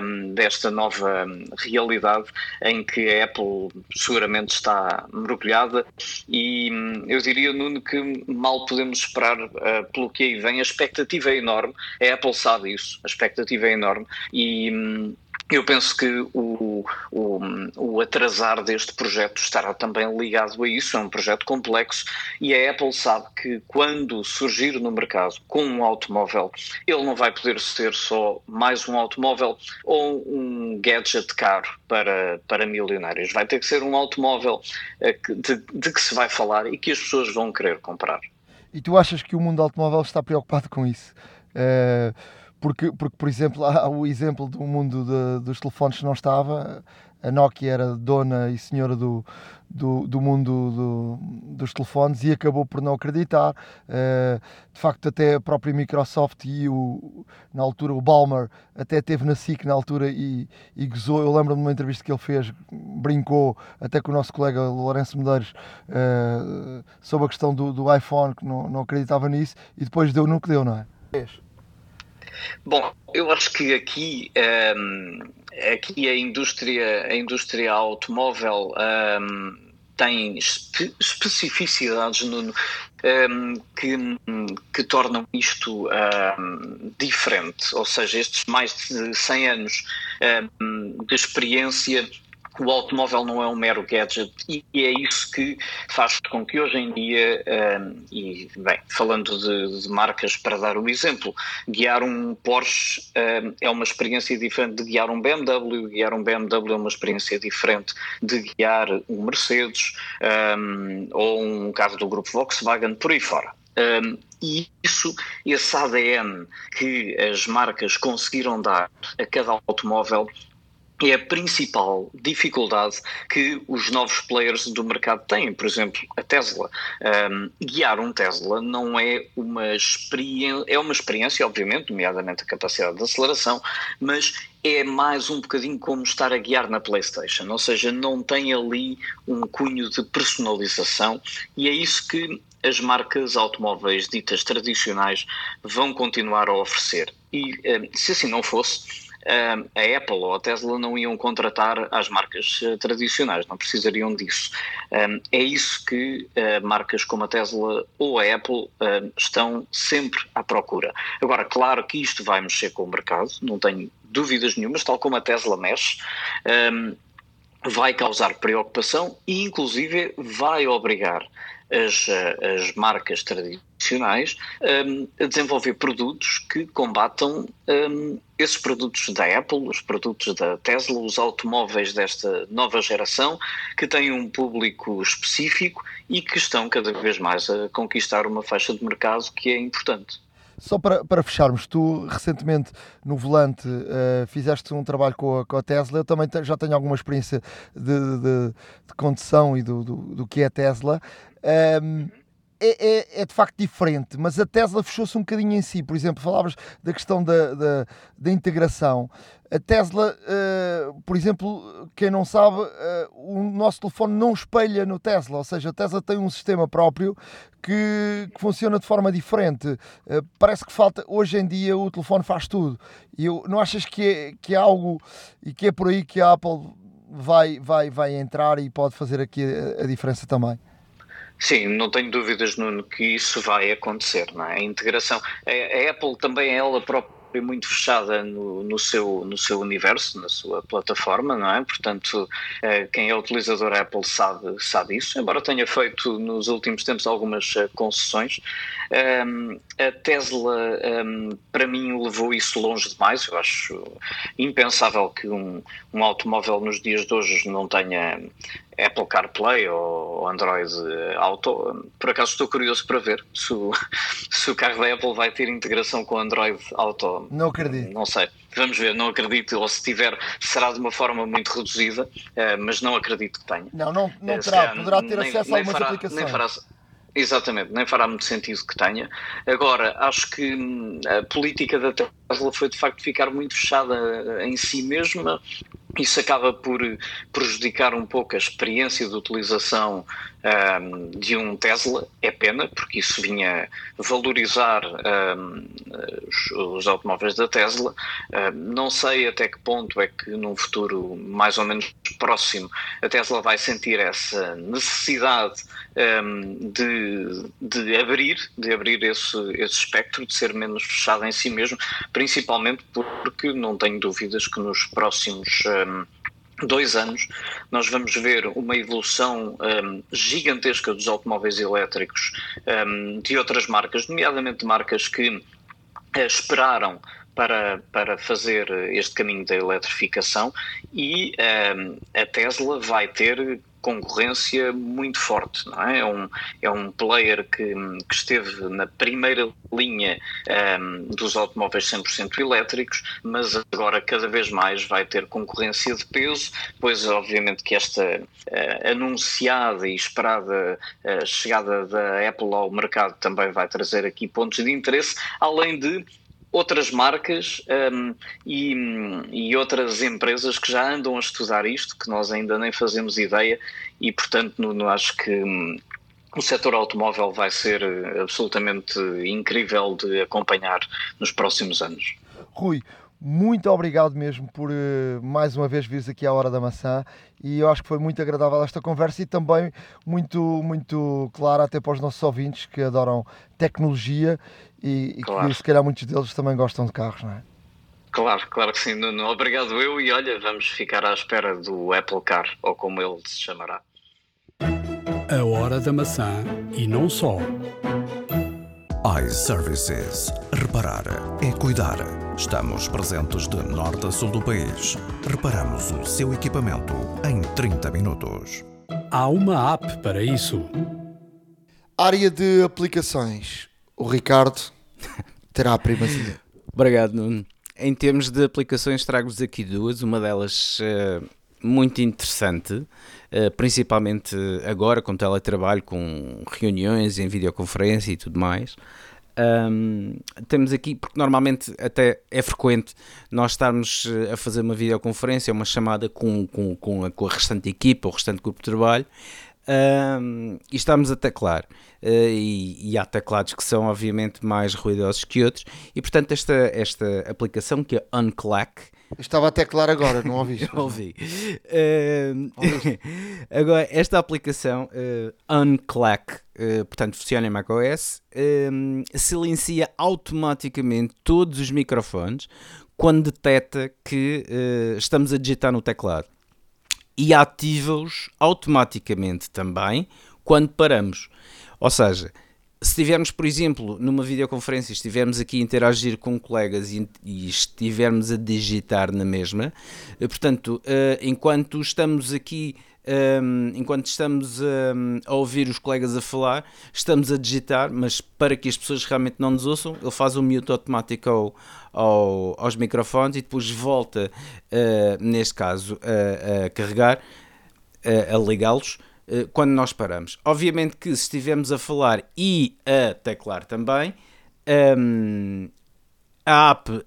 Um, desta nova realidade em que a Apple seguramente está mergulhada e hum, eu diria, Nuno, que mal podemos esperar uh, pelo que aí vem. A expectativa é enorme, a Apple sabe isso, a expectativa é enorme e um, eu penso que o, o, o, atrasar deste projeto estará também ligado a isso. É um projeto complexo e a Apple sabe que quando surgir no mercado com um automóvel, ele não vai poder ser só mais um automóvel ou um gadget caro para, para milionários. Vai ter que ser um automóvel eh, de, de que se vai falar e que as pessoas vão querer comprar. E tu achas que o mundo do automóvel está preocupado com isso? Uh porque, porque por exemplo, há o exemplo do mundo de, dos telefones que não estava, a Nokia era dona e senhora do, do, do mundo do, dos telefones e acabou por não acreditar. Uh, de facto, até a própria Microsoft e o, na altura o Balmer até teve na SIC na altura e, e gozou. Eu lembro-me de uma entrevista que ele fez, brincou até com o nosso colega Lourenço Medeiros uh, sobre a questão do, do iPhone, que não, não acreditava nisso, e depois deu no que deu, não é? Bom, eu acho que aqui, um, ehm, aqui a indústria, a indústria automóvel um, ehm, tem espe especificidades no, um, ehm, que, que tornam isto diferente, ou seja, estes mais de 100 anos de experiência o automóvel não é um mero gadget e é isso que faz com que hoje em dia, um, e bem, falando de, de, marcas para dar o exemplo, guiar um Porsche um, é uma experiência diferente de guiar um BMW, guiar um BMW é uma experiência diferente de guiar um Mercedes um, ou um carro do grupo Volkswagen, por aí fora. Um, e isso, esse ADN que as marcas conseguiram dar a cada automóvel é a principal dificuldade que os novos players do mercado têm. Por exemplo, a Tesla. Um, guiar um Tesla não é uma experiência, é uma experiência, obviamente, nomeadamente a capacidade de aceleração, mas é mais um bocadinho como estar a guiar na PlayStation, ou seja, não tem ali um cunho de personalização e é isso que as marcas automóveis ditas tradicionais vão continuar a oferecer. E se assim não fosse, a Apple ou a Tesla não iam contratar as marcas eh, tradicionais, não precisariam disso. É isso que eh, marcas como a Tesla ou a Apple estão sempre à procura. Agora, claro que isto vai mexer com o mercado, não tenho dúvidas nenhumas, tal como a Tesla mexe vai causar preocupação e, inclusive, vai obrigar as, as marcas tradicionais um, a desenvolver produtos que combatam um, esses produtos da Apple, os produtos da Tesla, os automóveis desta nova geração, que têm um público específico e que estão cada vez mais a conquistar uma faixa de mercado que é importante. Só para, para fecharmos, tu recentemente no volante uh, fizeste um trabalho com a, com a, Tesla. Eu também já tenho alguma experiência de, de, de condução e do, do, do, que é Tesla. Um, é, é, é, de facto diferente, mas a Tesla fechou-se um bocadinho em si. Por exemplo, falavas da questão da, da, da integração. A Tesla, uh, por exemplo, quem não sabe, uh, o nosso telefone não espelha no Tesla, ou seja, a Tesla tem um sistema próprio que, que funciona de forma diferente. Uh, parece que falta, hoje em dia, o telefone faz tudo. E eu, não achas que é, que é algo e que é por aí que a Apple vai, vai, vai entrar e pode fazer aqui a, a diferença também? Sim, não tenho dúvidas, Nuno, que isso vai acontecer, não é? A integração. A, Apple também é ela própria muito fechada no, no, seu, no seu universo, na sua plataforma, não é? Portanto, uh, quem é utilizador Apple sabe, sabe isso, embora tenha feito nos últimos tempos algumas uh, concessões. Um, a Tesla, um, para mim, levou isso longe demais. Eu acho impensável que um, um automóvel nos dias de hoje não tenha Apple CarPlay ou Android Auto. Por acaso estou curioso para ver se o, se o carro da Apple vai ter integração com Android Auto. Não acredito. Não sei. Vamos ver, não acredito. Ou se tiver, será de uma forma muito reduzida, eh, mas não acredito que tenha. Não, não, não eh, terá. Poderá ter nem, acesso nem a algumas fará, aplicações. Nem fará, Exatamente, nem fará muito sentido que tenha. Agora, acho que hum, a política da Tesla foi de facto ficar muito fechada em si mesma isso acaba por prejudicar um pouco a experiência de utilização um, de um Tesla. É pena, porque isso vinha valorizar um, os, os, automóveis da Tesla. Um, não sei até que ponto é que num futuro mais ou menos próximo a Tesla vai sentir essa necessidade de, de abrir, de abrir esse, esse espectro, de ser menos fechada em si mesmo, principalmente porque não tenho dúvidas que nos próximos um, dois anos nós vamos ver uma evolução um, gigantesca dos automóveis elétricos um, de outras marcas, nomeadamente marcas que uh, esperaram para, para fazer este caminho da eletrificação e um, a Tesla vai ter concorrência muito forte, não é? É um, é um player que, que esteve na primeira linha um, dos automóveis 100% elétricos, mas agora cada vez mais vai ter concorrência de peso, pois obviamente que esta uh, anunciada e esperada uh, chegada da Apple ao mercado também vai trazer aqui pontos de interesse, além de outras marcas um, e, e, outras empresas que já andam a estudar isto, que nós ainda nem fazemos ideia, e portanto no acho que hum, o setor automóvel vai ser eh, absolutamente incrível de acompanhar nos próximos anos. Rui, muito obrigado mesmo por uh, mais uma vez vires aqui à Hora da Maçã e eu acho que foi muito agradável esta conversa e também muito, muito clara até para os nossos ouvintes que adoram tecnologia e, claro. que se calhar muitos deles também gostam de carros, não é? Claro, claro que sim, Nuno. Obrigado eu e olha, vamos ficar à espera do Apple Car, ou como ele se chamará. A Hora da Maçã e não só. iServices. Reparar é cuidar. Estamos presentes de norte a sul do país. Reparamos o seu equipamento em 30 minutos. Há uma app para isso. Área de aplicações. O Ricardo terá a primazia. Obrigado, Nuno. Em termos de aplicações, trago-vos aqui duas. Uma delas uh, muito interessante, principalmente agora com teletrabalho, com reuniões em videoconferência e tudo mais. Um, temos aqui, porque normalmente até é frequente nós estarmos eh, a fazer uma videoconferência, uma chamada com, com, com, a, com a restante equipa, o restante grupo de trabalho, um, e estamos a teclar. Uh, e, e, há teclados que são obviamente mais ruidosos que outros, e portanto esta, esta aplicação que é Unclack. Estava a teclar agora, não ouvi? ouvi. Uh, agora, esta aplicação uh, Unclack, uh, portanto, funciona em macOS, uh, silencia automaticamente todos os microfones quando detecta que estamos a digitar no teclado e ativa-os automaticamente também quando paramos. Ou seja, se estivermos, por exemplo, numa videoconferência, estivermos aqui a interagir com colegas e, e estivermos a digitar na mesma, eh, portanto, uh, enquanto estamos aqui um, enquanto estamos um, a ouvir os colegas a falar, estamos a digitar, mas para que as pessoas realmente não nos ouçam, ele faz um mute automático ao, ao, aos microfones e depois volta, uh, neste caso, a, a carregar, a, a ligá-los quando nós paramos. Obviamente que se estivermos a falar e a teclar também, um, a app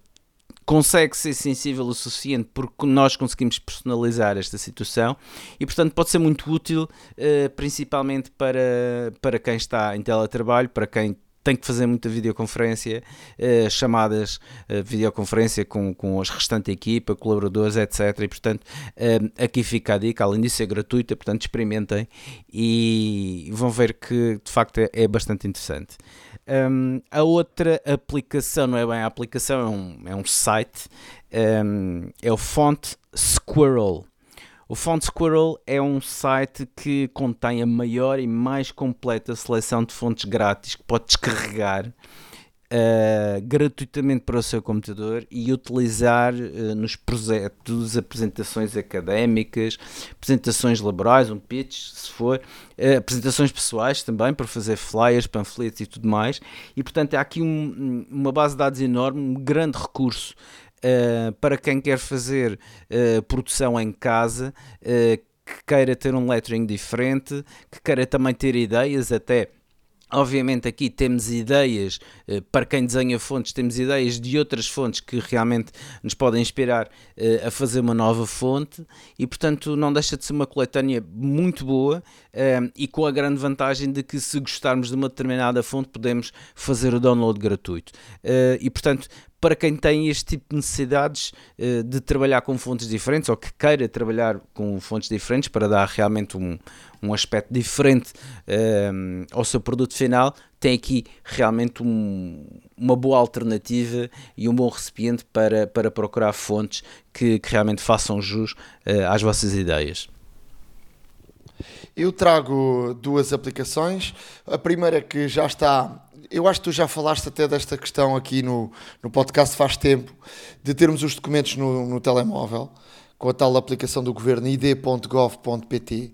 consegue ser sensível o suficiente porque nós conseguimos personalizar esta situação e, portanto, pode ser muito útil, uh, principalmente para, para quem está em teletrabalho, para quem tem que fazer muita videoconferência, uh, chamadas uh, videoconferência com, com a restante equipa, colaboradores, etc. E portanto, uh, aqui fica a dica, além disso é gratuita, portanto experimentem e vão ver que de facto é, é bastante interessante. Um, a outra aplicação, não é bem a aplicação, é um, é um site, um, é o Font Squirrel. O Font Squirrel é um site que contém a maior e mais completa seleção de fontes grátis que pode descarregar uh, gratuitamente para o seu computador e utilizar uh, nos projetos, apresentações académicas, apresentações laborais, um pitch, se for, uh, apresentações pessoais também para fazer flyers, panfletos e tudo mais. E portanto há aqui um, uma base de dados enorme, um grande recurso. Uh, para quem quer fazer uh, produção em casa, uh, que queira ter um lettering diferente, que queira também ter ideias até Obviamente aqui temos ideias, eh, para quem desenha fontes, temos ideias de outras fontes que realmente nos podem inspirar eh, a fazer uma nova fonte e portanto não deixa de ser uma coletânea muito boa eh, e com a grande vantagem de que se gostarmos de uma determinada fonte podemos fazer o download gratuito. E portanto para quem tem este tipo de necessidades de trabalhar com fontes diferentes ou que queira trabalhar com fontes diferentes para dar realmente um, um aspecto diferente uh, ao seu produto final, tem aqui realmente um, uma boa alternativa e um bom recipiente para, para procurar fontes que, que realmente façam jus uh, às vossas ideias. Eu trago duas aplicações. A primeira que já está eu acho que tu já falaste até desta questão aqui no, no podcast faz tempo, de termos os documentos no, no telemóvel, com a tal aplicação do governo id.gov.pt.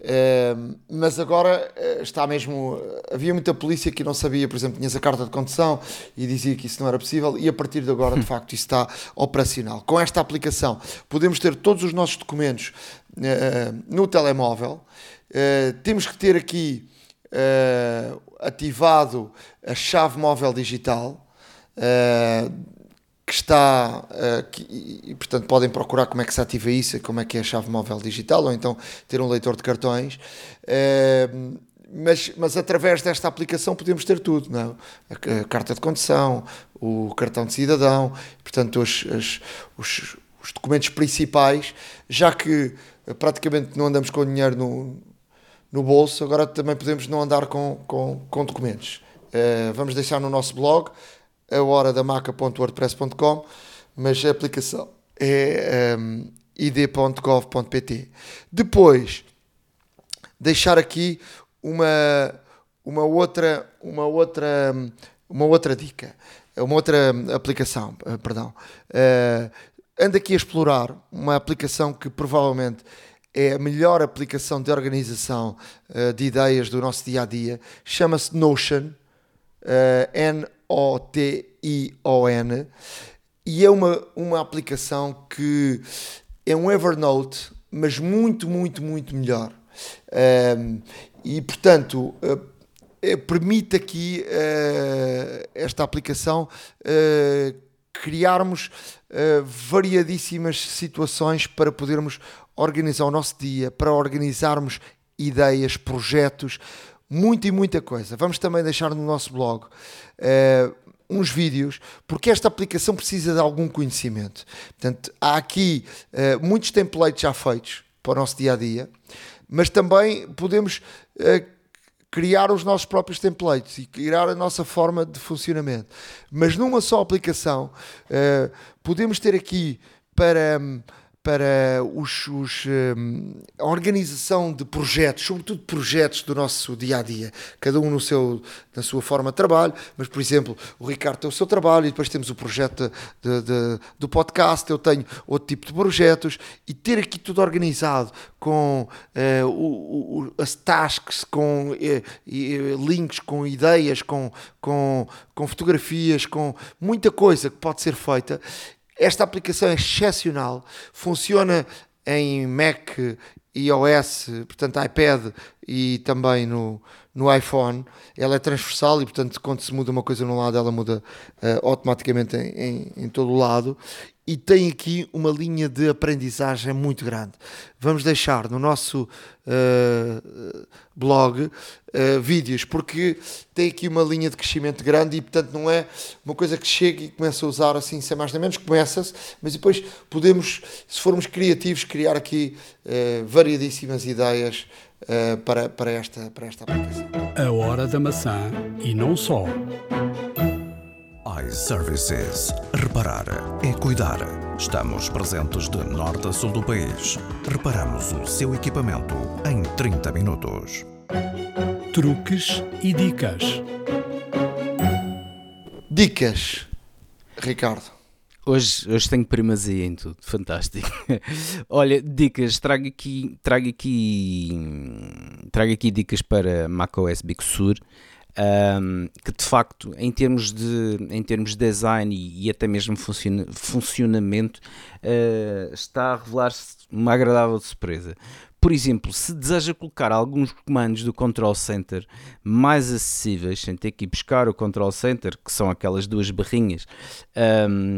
Uh, mas agora uh, está mesmo. Havia muita polícia que não sabia, por exemplo, tinhas a carta de condução e dizia que isso não era possível, e a partir de agora, de facto, isso está operacional. Com esta aplicação, podemos ter todos os nossos documentos uh, no telemóvel. temos que ter aqui ativado a chave móvel digital, que está, uh, que, e, portanto podem procurar como é que se ativa isso, como é que é a chave móvel digital, ou então ter um leitor de cartões. mas, mas através desta aplicação podemos ter tudo, não é? a, carta de condução, o cartão de cidadão, portanto os, os, os, os documentos principais, já que praticamente não andamos com dinheiro no, no bolso, agora também podemos não andar com, com, com documentos. Uh, vamos deixar no nosso blog, a hora da maca.wordpress.com, mas a aplicação é um, id.gov.pt. Depois, deixar aqui uma, uma outra uma outra uma outra dica, uma outra aplicação, eh, perdão. Uh, ando aqui a explorar uma aplicação que provavelmente é a melhor aplicação de organização uh, de ideias do nosso dia a dia. Chama-se Notion, uh, N-O-T-I-O-N, e é uma, uma aplicação que é um Evernote, mas muito, muito, muito melhor. Um, e portanto, uh, permite aqui esta aplicação criarmos variadíssimas situações para podermos organizar o nosso dia, para organizarmos ideias, projetos, muita e muita coisa. Vamos também deixar no nosso blog uh, uns vídeos, porque esta aplicação precisa de algum conhecimento. Portanto, há aqui uh, muitos templates já feitos para o nosso dia a dia, mas também podemos uh, criar os nossos próprios templates e criar a nossa forma de funcionamento. Mas numa só aplicação, podemos ter aqui para. Um, para os, os, um, a organização de projetos, sobretudo projetos do nosso dia a dia, cada um no seu, na sua forma de trabalho. Mas, por exemplo, o Ricardo tem o seu trabalho e depois temos o projeto de, de, do podcast. Eu tenho outro tipo de projetos e ter aqui tudo organizado com uh, o, o, as tasks, com uh, links, com ideias, com, com, com fotografias, com muita coisa que pode ser feita esta aplicação é excepcional, funciona em Mac, iOS, portanto iPad, e também no, no iPhone, ela é transversal e, portanto, quando se muda uma coisa num lado, ela muda uh, automaticamente em, em, em, todo o lado. E tem aqui uma linha de aprendizagem muito grande. Vamos deixar no nosso uh, blog uh, vídeos, porque tem aqui uma linha de crescimento grande e, portanto, não é uma coisa que chega e começa a usar assim, sem mais nem menos, começa-se, mas depois podemos, se formos criativos, criar aqui variadíssimas ideias uh, para, para, esta, para esta aplicação. A hora da maçã e não só. iServices. Reparar é cuidar. Estamos presentes de norte a sul do país. Reparamos o seu equipamento em 30 minutos. Truques e dicas. Dicas, Ricardo. Hoje, hoje tenho primazia em tudo, fantástico. Olha, dicas, trago aqui, trago aqui, trago aqui dicas para macOS Big Sur, um, que de facto, em termos de, em termos de design e, e até mesmo funciona, funcionamento, uh, está a revelar-se uma agradável surpresa. Por exemplo, se deseja colocar alguns comandos do Control Center mais acessíveis, sem ter que ir buscar o Control Center, que são aquelas duas barrinhas,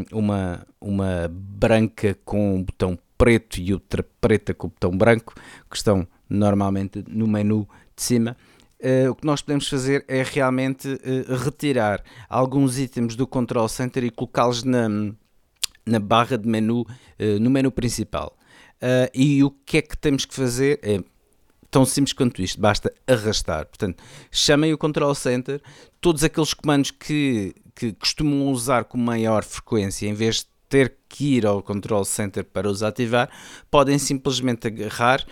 uma, uma branca com um botão preto e outra preta com o botão branco, que estão normalmente no menu de cima. Uh, o que nós podemos fazer é realmente uh, retirar alguns itens do Control Center e colocá-los na, na barra de menu, uh, no menu principal. Uh, e o que é que temos que fazer? É tão simples quanto isto, basta arrastar. Portanto, chamem o Control Center, todos aqueles comandos que, que costumam usar com maior frequência, em vez de ter que ir ao Control Center para os ativar, podem simplesmente agarrar,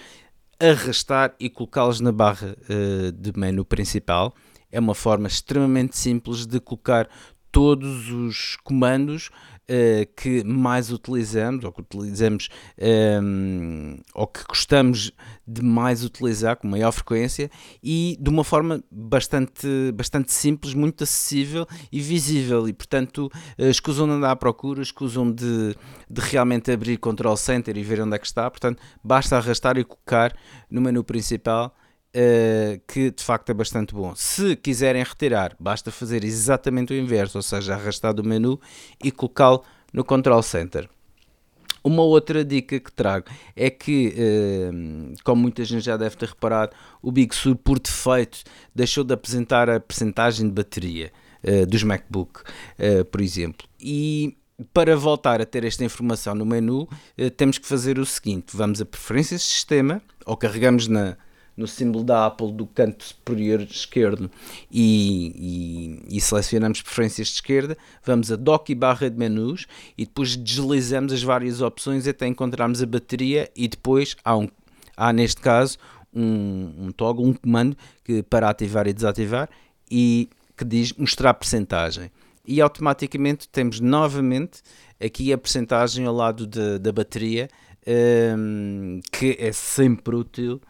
arrastar e colocá-los na barra uh, de menu principal. É uma forma extremamente simples de colocar todos os comandos uh, que mais utilizamos, ou que utilizamos, um, ehm, ou que gostamos de mais utilizar com maior frequência e de uma forma bastante, bastante simples, muito acessível e visível. E portanto, uh, escusam de andar à procura, escusam de, de realmente abrir Control Center e ver onde é que está. Portanto, basta arrastar e colocar no menu principal Uh, que de facto é bastante bom. Se quiserem retirar, basta fazer exatamente o inverso, ou seja, arrastar do menu e colocá-lo no Control Center. Uma outra dica que trago é que, uh, como muita gente já deve ter reparado, o Big Sur por defeito deixou de apresentar a percentagem de bateria uh, dos MacBook, por exemplo. E para voltar a ter esta informação no menu, temos que fazer o seguinte: vamos a preferências de sistema, ou carregamos na, no símbolo da Apple do canto superior esquerdo. E, e, e, selecionamos preferências de esquerda, vamos a dock e barra de menus e depois deslizamos as várias opções até encontrarmos a bateria e depois há, um, há neste caso um, um toggle, um comando que, para ativar e desativar e que diz mostrar percentagem. E automaticamente temos novamente aqui a percentagem ao lado de, da bateria um, que é sempre útil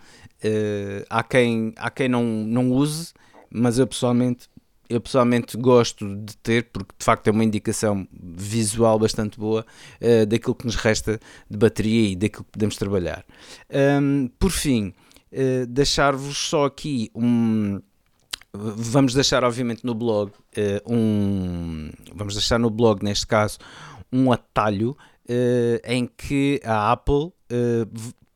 Uh, há quem, há quem não, não use, mas eu pessoalmente, eu pessoalmente gosto de ter, porque de facto é uma indicação visual bastante boa uh, daquilo que nos resta de bateria e daquilo que podemos trabalhar. Um, por fim, uh, deixar-vos só aqui um. Vamos deixar, obviamente, no blog um. Vamos deixar no blog, neste caso, um atalho em que a Apple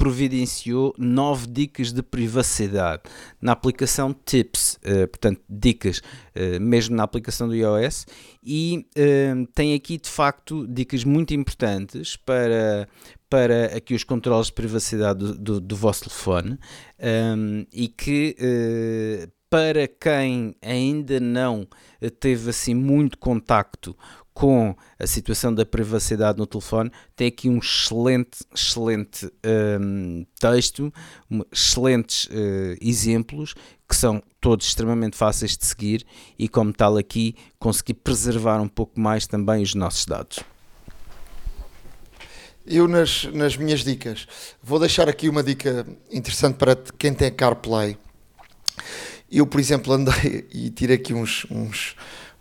providenciou nove dicas de privacidade na aplicação Tips, uh, portanto, dicas uh, mesmo na aplicação do iOS, e uh, tem aqui de facto dicas muito importantes para, para aqui os controles de privacidade do, do, do vosso telefone um, e que para quem ainda não teve assim muito contacto com a situação da privacidade no telefone, tem aqui um excelente, excelente um, texto, um, excelentes uh, exemplos que são todos extremamente fáceis de seguir e, como tal, aqui conseguir preservar um pouco mais também os nossos dados. Eu, nas, nas minhas dicas, vou deixar aqui uma dica interessante para quem tem CarPlay. Eu, por exemplo, andei e tirei aqui uns, uns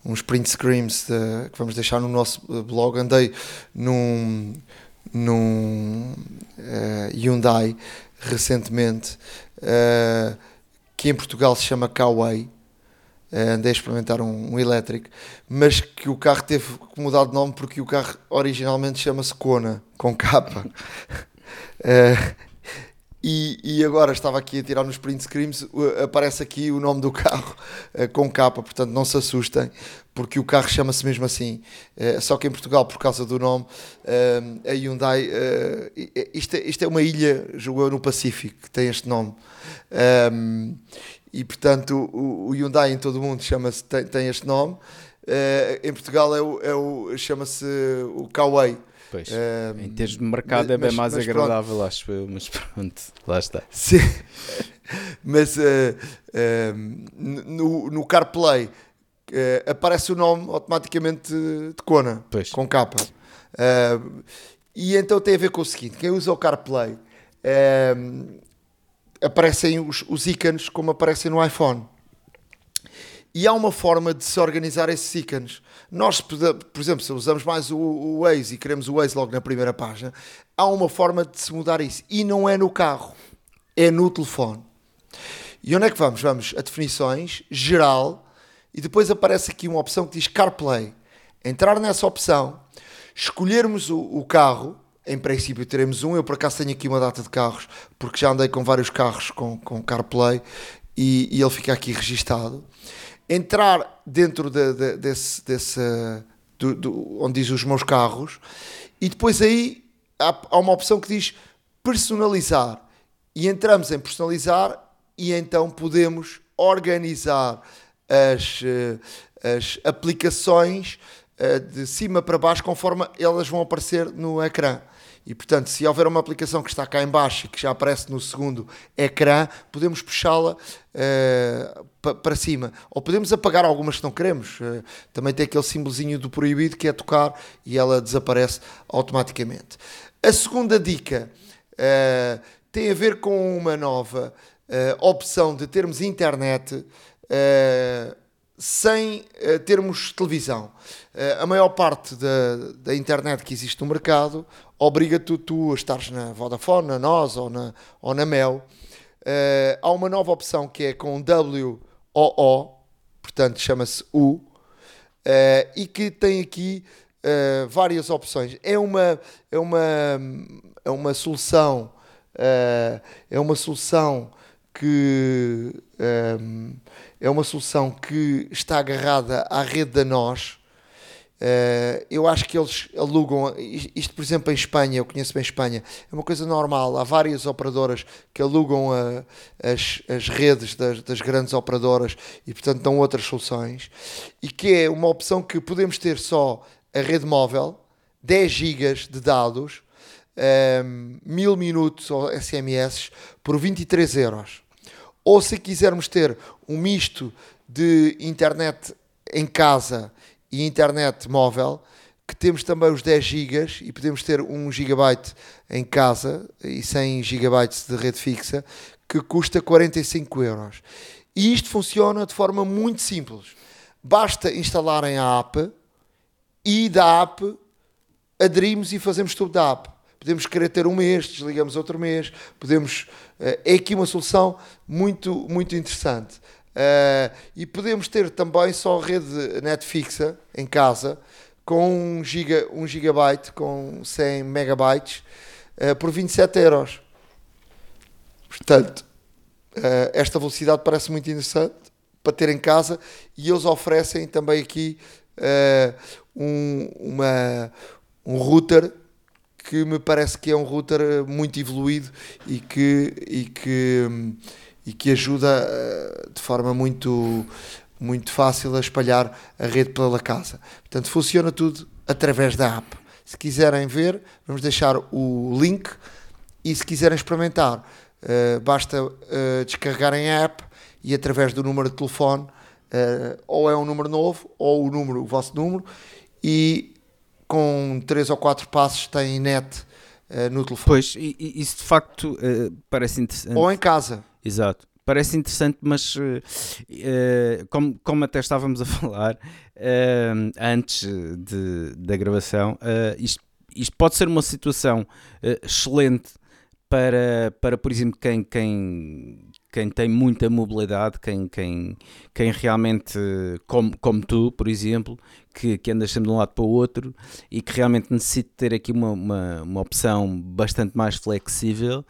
uns print screens de, que vamos deixar no nosso blog. Andei num, num uh, Hyundai recentemente uh, aqui em Portugal se chama. Uh, andei a experimentar um, um, elétrico, mas que o carro teve que mudar de nome porque o carro originalmente chama-se Kona, com capa. uh, e, e, agora estava aqui a tirar nos print screens, aparece aqui o nome do carro uh, com capa, portanto não se assustem, porque o carro chama-se mesmo assim. Uh, só que em Portugal, por causa do nome, uh, a Hyundai, isto, é, isto é uma ilha, jogou no Pacífico, que tem este nome. Um, e portanto o, Hyundai em todo o mundo chama-se, tem, tem, este nome. em Portugal é o, é o chama-se o Kauai. Pois, um, em termos de mercado mas, é bem mais mas agradável, pronto. acho eu, mas pronto, lá está. Sim, mas uh, uh, no, no CarPlay uh, aparece o nome automaticamente de Kona, pois. com capa. e então tem a ver com o seguinte: quem usa o CarPlay aparecem os, os ícones como aparecem no iPhone. E há uma forma de se organizar esses ícones. Nós, por exemplo, se usamos mais o, Waze e queremos o Waze logo na primeira página, há uma forma de se mudar isso. E não é no carro, é no telefone. E onde é que vamos? Vamos a definições, geral, e depois aparece aqui uma opção que diz CarPlay. Entrar nessa opção, escolhermos o, o carro, em princípio teremos um, eu por acaso tenho aqui uma data de carros, porque já andei com vários carros com, com CarPlay e, e ele fica aqui registado entrar dentro de, de, desse, desse do, do, onde diz os meus carros, e depois aí há, há uma opção que diz personalizar. E entramos em personalizar e então podemos organizar as, eh, as aplicações eh, de cima para baixo conforme elas vão aparecer no ecrã. E portanto, se houver uma aplicação que está cá em baixo e que já aparece no segundo ecrã, podemos puxá-la uh, para cima. Ou podemos apagar algumas que não queremos. Uh, também tem aquele símbolozinho do proibido que é tocar e ela desaparece automaticamente. A segunda dica uh, tem a ver com uma nova opção de termos internet sem termos televisão. a maior parte da, da internet que existe no mercado obriga-te tu a estares na Vodafone, na NOS ou na, ou na Mel. Uh, há uma nova opção que é com WOO, portanto chama-se U, uh, e que tem aqui uh, várias opções. É uma, é uma, é uma solução, é uma solução que é uma solução que está agarrada à rede da NOS Uh, eu acho que eles alugam, isto por exemplo em Espanha, eu conheço bem Espanha, é uma coisa normal. Há várias operadoras que alugam a, as, as redes das, das, grandes operadoras e, portanto, dão outras soluções. E que é uma opção que podemos ter só a rede móvel, 10 GB de dados, um, ehm, 1000 minutos ou SMS por 23 euros. Ou se quisermos ter um misto de internet em casa e internet móvel, que temos também os 10 GB e podemos ter 1 GB em casa e 100 GB de rede fixa, que custa 45 euros. E isto funciona de forma muito simples. Basta instalarem a app e da app aderimos e fazemos tudo da app. Podemos querer ter um mês, desligamos outro mês, podemos. Eh, é aqui uma solução muito, muito interessante. Uh, e podemos ter também só rede net fixa em casa com 1 giga, 1 gigabyte com 100 megabytes uh, por 27 euros. Portanto, uh, esta velocidade parece muito interessante para ter em casa e eles oferecem também aqui um, uma, um router que me parece que é um router muito evoluído e que, e que um, e que ajuda eh, de forma muito, muito fácil a espalhar a rede pela casa. Portanto, funciona tudo através da app. Se quiserem ver, vamos deixar o link e se quiserem experimentar, uh, basta uh, descarregarem a app e através do número de telefone, uh, ou é um número novo, ou o número, o vosso número, e com três ou quatro passos têm net no telefone. Pois, isso de facto parece interessante. Ou em casa. Exato. Parece interessante, mas uh, uh, como, como até estávamos a falar uh, antes de, da gravação, isto, isto pode ser uma situação excelente para, para, por exemplo, quem, quem, quem tem muita mobilidade, quem, quem, quem realmente, como, como tu, por exemplo, que, que andas sempre de um lado para o outro e que realmente necessita ter aqui uma, uma, uma opção bastante mais flexível.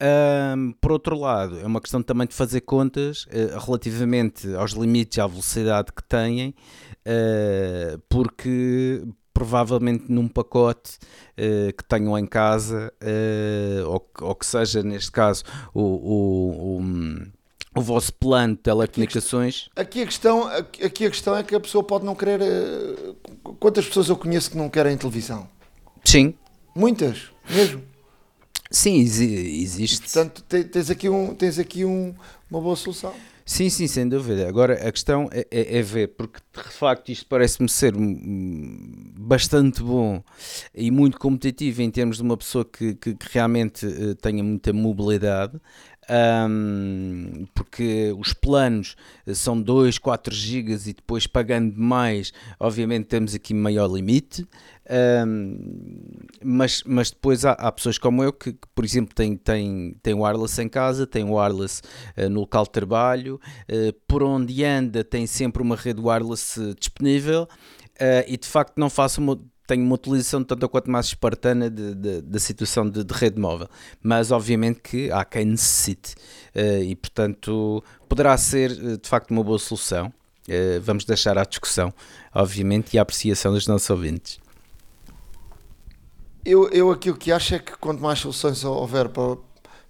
Um, por outro lado, é uma questão também de fazer contas uh, relativamente aos limites à velocidade que têm, uh, porque provavelmente num pacote uh, que tenham em casa, ou, ou, que seja, neste caso, o, o, o, o vosso plano de telecomunicações. Aqui a, questão, aqui a questão é que a pessoa pode não querer. Quantas pessoas eu conheço que não querem televisão? Sim. Muitas, mesmo. Sim, existe. E, portanto, tens aqui, um, tens aqui um, uma boa solução. Sim, sim, sem dúvida. Agora a questão é, é, é ver, porque de facto isto parece-me ser bastante bom e muito competitivo em termos de uma pessoa que, que, que realmente uh, tenha muita mobilidade. Um, porque os planos eh, são 2, 4 gigas e depois pagando mais, obviamente temos aqui maior limite. Um, mas, mas depois há, há, pessoas como eu que, que, por exemplo, têm, têm, têm wireless em casa, têm wireless uh, no local de trabalho, uh, por onde anda tem sempre uma rede wireless disponível uh, e de facto não faço uma, tenho uma utilização tanto quanto mais espartana da situação de, de, rede móvel, mas obviamente que há quem necessite e portanto poderá ser de facto uma boa solução. vamos deixar à discussão, obviamente, e à apreciação dos nossos ouvintes. Eu, eu aquilo que acho é que quanto mais soluções houver para,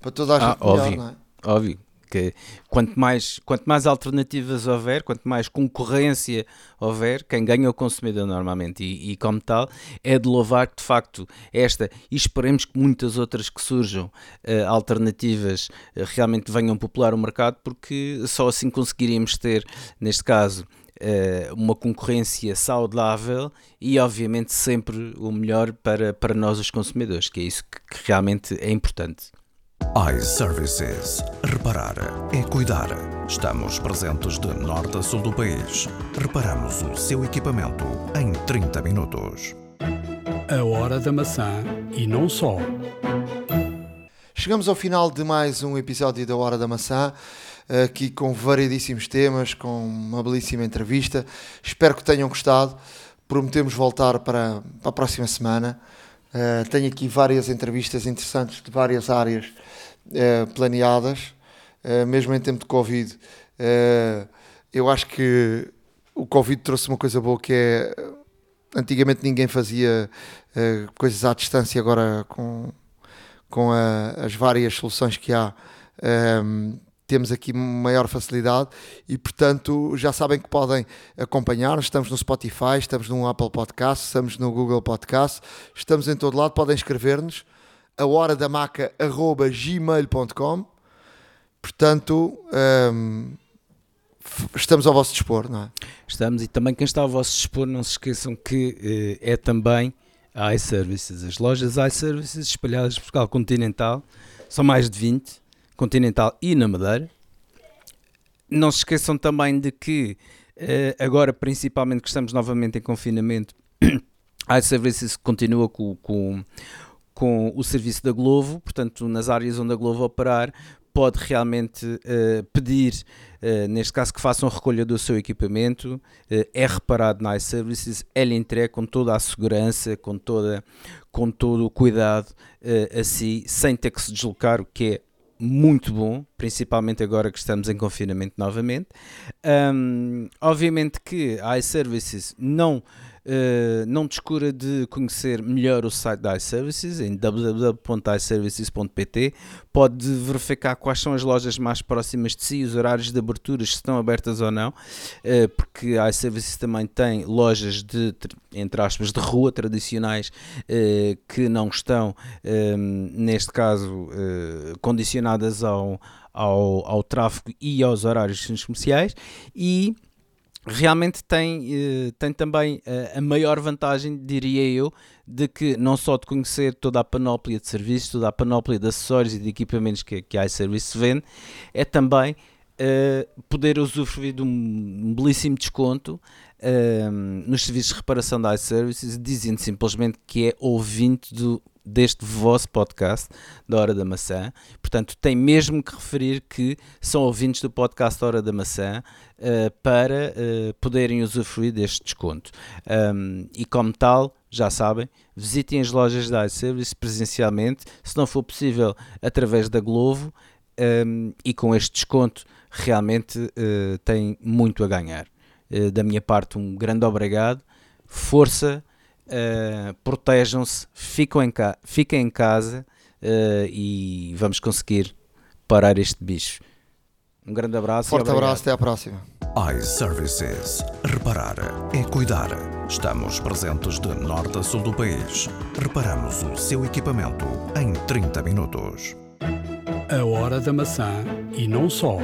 para toda a gente, ah, melhor, óbvio, não é? Óbvio. Que quanto mais, quanto mais alternativas houver, quanto mais concorrência houver, quem ganha é o consumidor normalmente. E, e como tal, é de louvar que de facto esta, e esperemos que muitas outras que surjam uh, alternativas uh, realmente venham popular o mercado, porque só assim conseguiríamos ter, neste caso, uma concorrência saudável e, obviamente, sempre o melhor para, para nós, os consumidores, que é isso que, que realmente é importante. iServices. Reparar é cuidar. Estamos presentes de norte a sul do país. Reparamos o seu equipamento em 30 minutos. A hora da maçã e não só. Chegamos ao final de mais um episódio da Hora da Maçã aqui com variedíssimos temas, com uma belíssima entrevista. Espero que tenham gostado. Prometemos voltar para, para a próxima semana. Uh, tenho aqui várias entrevistas interessantes de várias áreas uh, planeadas, uh, mesmo em tempo de Covid. eu acho que o Covid trouxe uma coisa boa que é antigamente ninguém fazia coisas à distância, agora com, com a, as várias soluções que há temos aqui maior facilidade e, portanto, já sabem que podem acompanhar. Estamos no Spotify, estamos no Apple Podcast, estamos no Google Podcast, estamos em todo lado. Podem escrever-nos a hora da maca gmail.com. Portanto, hum, estamos ao vosso dispor, não é? Estamos e também quem está ao vosso dispor, não se esqueçam que eh, é também a iServices, as lojas iServices espalhadas por Portugal continental, são mais de 20 Continental e na Madeira. Não se esqueçam também de que eh, agora, principalmente que estamos novamente em confinamento, a iServices continua com, com, com o serviço da Glovo, portanto, nas áreas onde a Glovo operar, pode realmente uh, pedir, uh, neste caso, que façam recolha do seu equipamento, uh, é reparado na iServices, lhe entregue com toda a segurança, com, toda, com todo o cuidado a si, sem ter que se deslocar, o que é muito bom, principalmente agora que estamos em confinamento novamente. Um, obviamente que iServices não Uh, não descura de conhecer melhor o site da iServices em www.iservices.pt. Pode verificar quais são as lojas mais próximas de si, os horários de abertura, se estão abertas ou não, uh, porque a iServices também tem lojas de, entre aspas, de rua tradicionais uh, que não estão, neste caso, condicionadas ao, ao, ao tráfego e aos horários comerciais e realmente tem, eh, tem também eh, a maior vantagem, diria eu, de que não só de conhecer toda a panóplia de serviços, toda a panóplia de acessórios e de equipamentos que, que a iService vende, é também uh, poder usufruir de um, um belíssimo desconto uh, nos serviços de reparação da iServices, dizendo simplesmente que é ouvinte do deste vosso podcast, da Hora da Maçã. Portanto, tem mesmo que referir que são ouvintes do podcast Hora da Maçã uh, para uh, poderem usufruir deste desconto. Um, e como tal, já sabem, visitem as lojas da iService presencialmente, se não for possível, através da Glovo. Um, e com este desconto realmente uh, tem muito a ganhar. Uh, da minha parte, um grande obrigado, força, uh, protejam-se, fiquem, fiquem em casa e vamos conseguir parar este bicho. Um grande abraço. Forte abraço, até à próxima. iServices. Reparar é cuidar. Estamos presentes de norte a sul do país. Reparamos o seu equipamento em 30 minutos. A Hora da Maçã e não só.